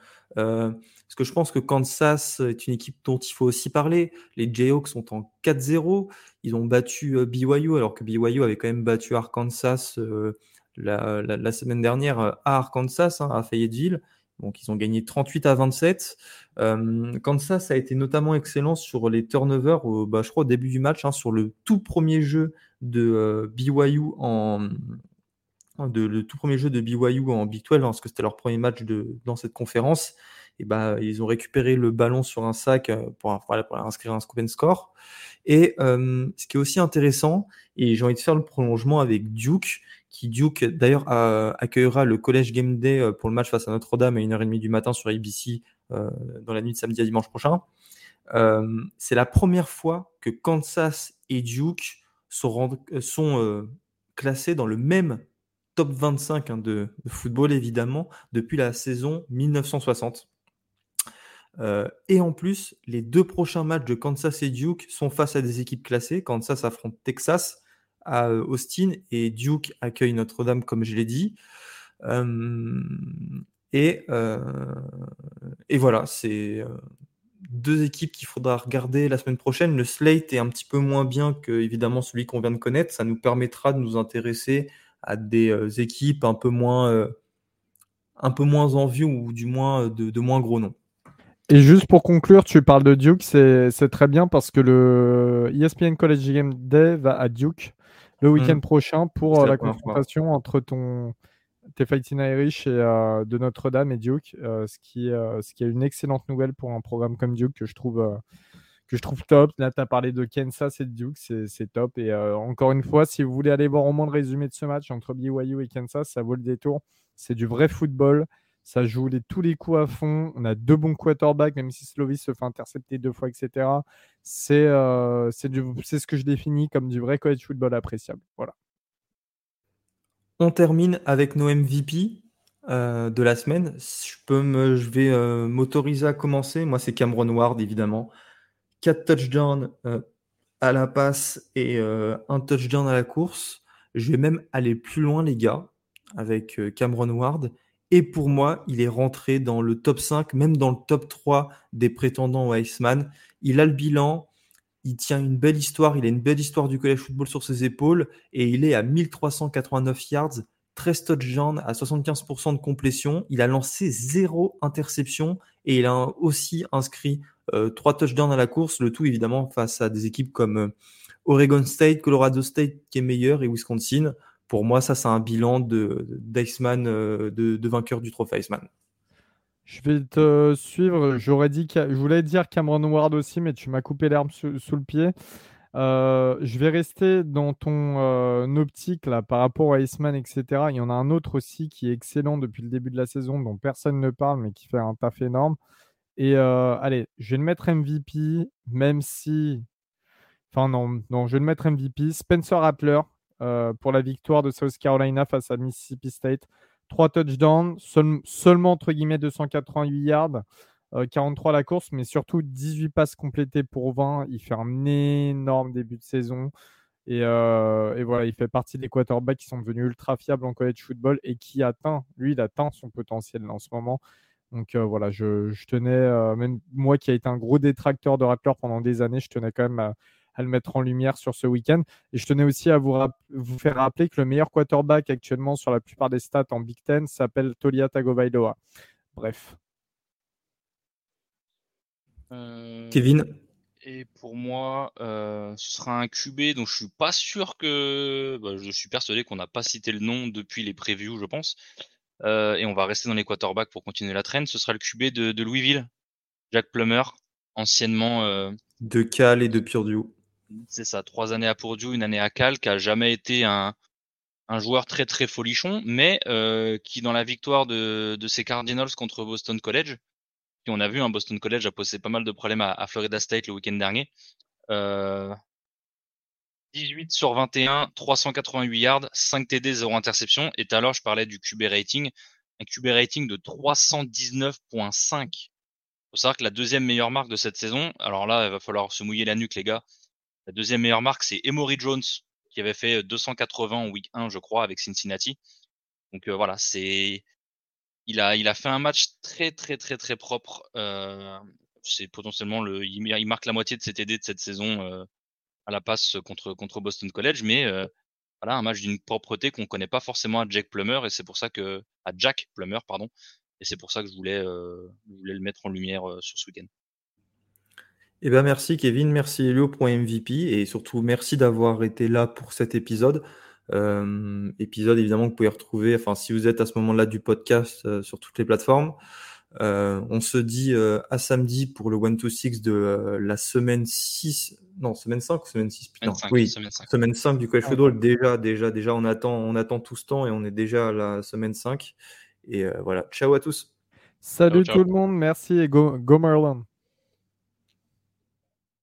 Euh, parce que je pense que Kansas est une équipe dont il faut aussi parler. Les Jayhawks sont en 4-0. Ils ont battu euh, BYU, alors que BYU avait quand même battu Arkansas euh, la, semaine dernière à Arkansas, hein, à Fayetteville. Donc ils ont gagné 38 à 27. Kansas a été notamment excellent sur les turnovers, bah, je crois au début du match, hein, sur le tout premier jeu de BYU en, le tout premier jeu de BYU en Big 12, hein, parce que c'était leur premier match dans cette conférence et bah, ils ont récupéré le ballon sur un sac euh, pour, inscrire un scoop and score. Et euh, ce qui est aussi intéressant, et j'ai envie de faire le prolongement avec Duke, qui Duke d'ailleurs accueillera le College Game Day euh, pour le match face à Notre-Dame à 1h30 du matin sur ABC dans la nuit de samedi à dimanche prochain. c'est la première fois que Kansas et Duke sont, classés dans le même top 25 hein, de, football évidemment depuis la saison 1960. Euh, et en plus, les deux prochains matchs de Kansas et Duke sont face à des équipes classées. Kansas affronte Texas à euh, Austin et Duke accueille Notre-Dame, comme je l'ai dit. Euh, et, voilà, c'est deux équipes qu'il faudra regarder la semaine prochaine. Le slate est un petit peu moins bien que évidemment celui qu'on vient de connaître. Ça nous permettra de nous intéresser à des équipes un peu moins, un peu moins en vue ou du moins de moins gros noms. Et juste pour conclure, tu parles de Duke, c'est très bien parce que le ESPN College Game Day va à Duke le week-end mm. prochain pour euh, la confrontation entre ton tes Fighting Irish et euh, de Notre-Dame et Duke, euh, ce, qui, ce qui est une excellente nouvelle pour un programme comme Duke que je trouve, que je trouve top. Là, tu as parlé de Kansas et de Duke, c'est top. Et encore une fois, si vous voulez aller voir au moins le résumé de ce match entre BYU et Kansas, ça vaut le détour. C'est du vrai football. Ça joue tous les coups à fond. On a deux bons quarterbacks, même si Slovis se fait intercepter deux fois, etc. Euh, c'est ce que je définis comme du vrai college football appréciable. Voilà. On termine avec nos MVP euh, de la semaine. Je, peux vais euh, m'autoriser à commencer. Moi, c'est Cameron Ward, évidemment. Quatre touchdowns à la passe et un touchdown à la course. Je vais même aller plus loin, les gars, avec Cameron Ward. Et pour moi, il est rentré dans le top 5, même dans le top 3 des prétendants au Iceman. Il a le bilan, il tient une belle histoire, il a une belle histoire du college football sur ses épaules et il est à 1389 yards, 13 touchdowns à 75% de complétion. Il a lancé zéro interception et il a aussi inscrit euh, 3 touchdowns à la course, le tout évidemment face à des équipes comme euh, Oregon State, Colorado State qui est meilleur et Wisconsin pour moi, ça, c'est un bilan d'Iceman, euh, de, vainqueur du trophée Iceman. Je vais te suivre. J'aurais dit, je voulais dire Cameron Ward aussi, mais tu m'as coupé l'herbe sous, le pied. Euh, je vais rester dans ton euh, optique là, par rapport à Iceman, etc. Il y en a un autre aussi qui est excellent depuis le début de la saison, dont personne ne parle, mais qui fait un taf énorme. Et allez, je vais le mettre MVP, même si. Enfin, non, non, je vais le mettre MVP. Spencer Rattler, euh, pour la victoire de South Carolina face à Mississippi State. Trois touchdowns, seulement entre guillemets 288 yards, 43 euh, à la course, mais surtout 18 passes complétées pour 20. Il fait un énorme début de saison. Et, voilà, il fait partie des quarterbacks qui sont devenus ultra fiables en college football et qui atteint, lui, il atteint son potentiel en ce moment. Donc voilà, je, tenais, même moi qui ai été un gros détracteur de Rattler pendant des années, je tenais quand même à, le mettre en lumière sur ce week-end. Et je tenais aussi à vous, vous, faire rappeler que le meilleur quarterback actuellement sur la plupart des stats en Big Ten s'appelle Tolia Tagovailoa. Bref. Euh, Kevin Et pour moi, euh, ce sera un QB dont je suis pas sûr que. Bah, je suis persuadé qu'on n'a pas cité le nom depuis les previews, je pense. Euh, et on va rester dans les quarterbacks pour continuer la traîne. Ce sera le QB de, Louisville, Jack Plummer, anciennement. De Cal et de Purdue. C'est ça, trois années à Purdue, une année à Cal, qui a jamais été un, joueur très très folichon, mais qui dans la victoire de, de ses Cardinals contre Boston College, on a vu, hein, Boston College a posé pas mal de problèmes à, Florida State le week-end dernier. 18 sur 21, 388 yards, 5 TD, 0 interception. Et tout à l'heure, je parlais du QB rating. Un QB rating de 319.5. Il faut savoir que la deuxième meilleure marque de cette saison, alors là, il va falloir se mouiller la nuque, les gars. La deuxième meilleure marque, c'est Emory Jones, qui avait fait 280 en week 1, je crois, avec Cincinnati. Donc euh, voilà, c'est il a, il a fait un match très, très, très, très propre. Euh, c'est potentiellement le, il, marque la moitié de ses TD de cette saison euh, à la passe contre, contre Boston College, mais euh, voilà, un match d'une propreté qu'on connaît pas forcément à Jack Plummer, et c'est pour ça que, à Jack Plummer, pardon, et c'est pour ça que je voulais, je voulais le mettre en lumière sur ce week-end. Eh ben merci Kevin, merci Elio pour MVP et surtout merci d'avoir été là pour cet épisode. Euh, épisode évidemment que vous pouvez retrouver, enfin si vous êtes à ce moment-là du podcast euh, sur toutes les plateformes. Euh, on se dit à samedi pour le 1 to 6 de la semaine 6, non semaine 5 ou semaine 6 putain. oui, semaine 5. du college football. Déjà, déjà, déjà, on attend, on attend tout ce temps et on est déjà à la semaine 5. Et voilà, ciao à tous. Salut tout le monde, merci et go, go Marlon.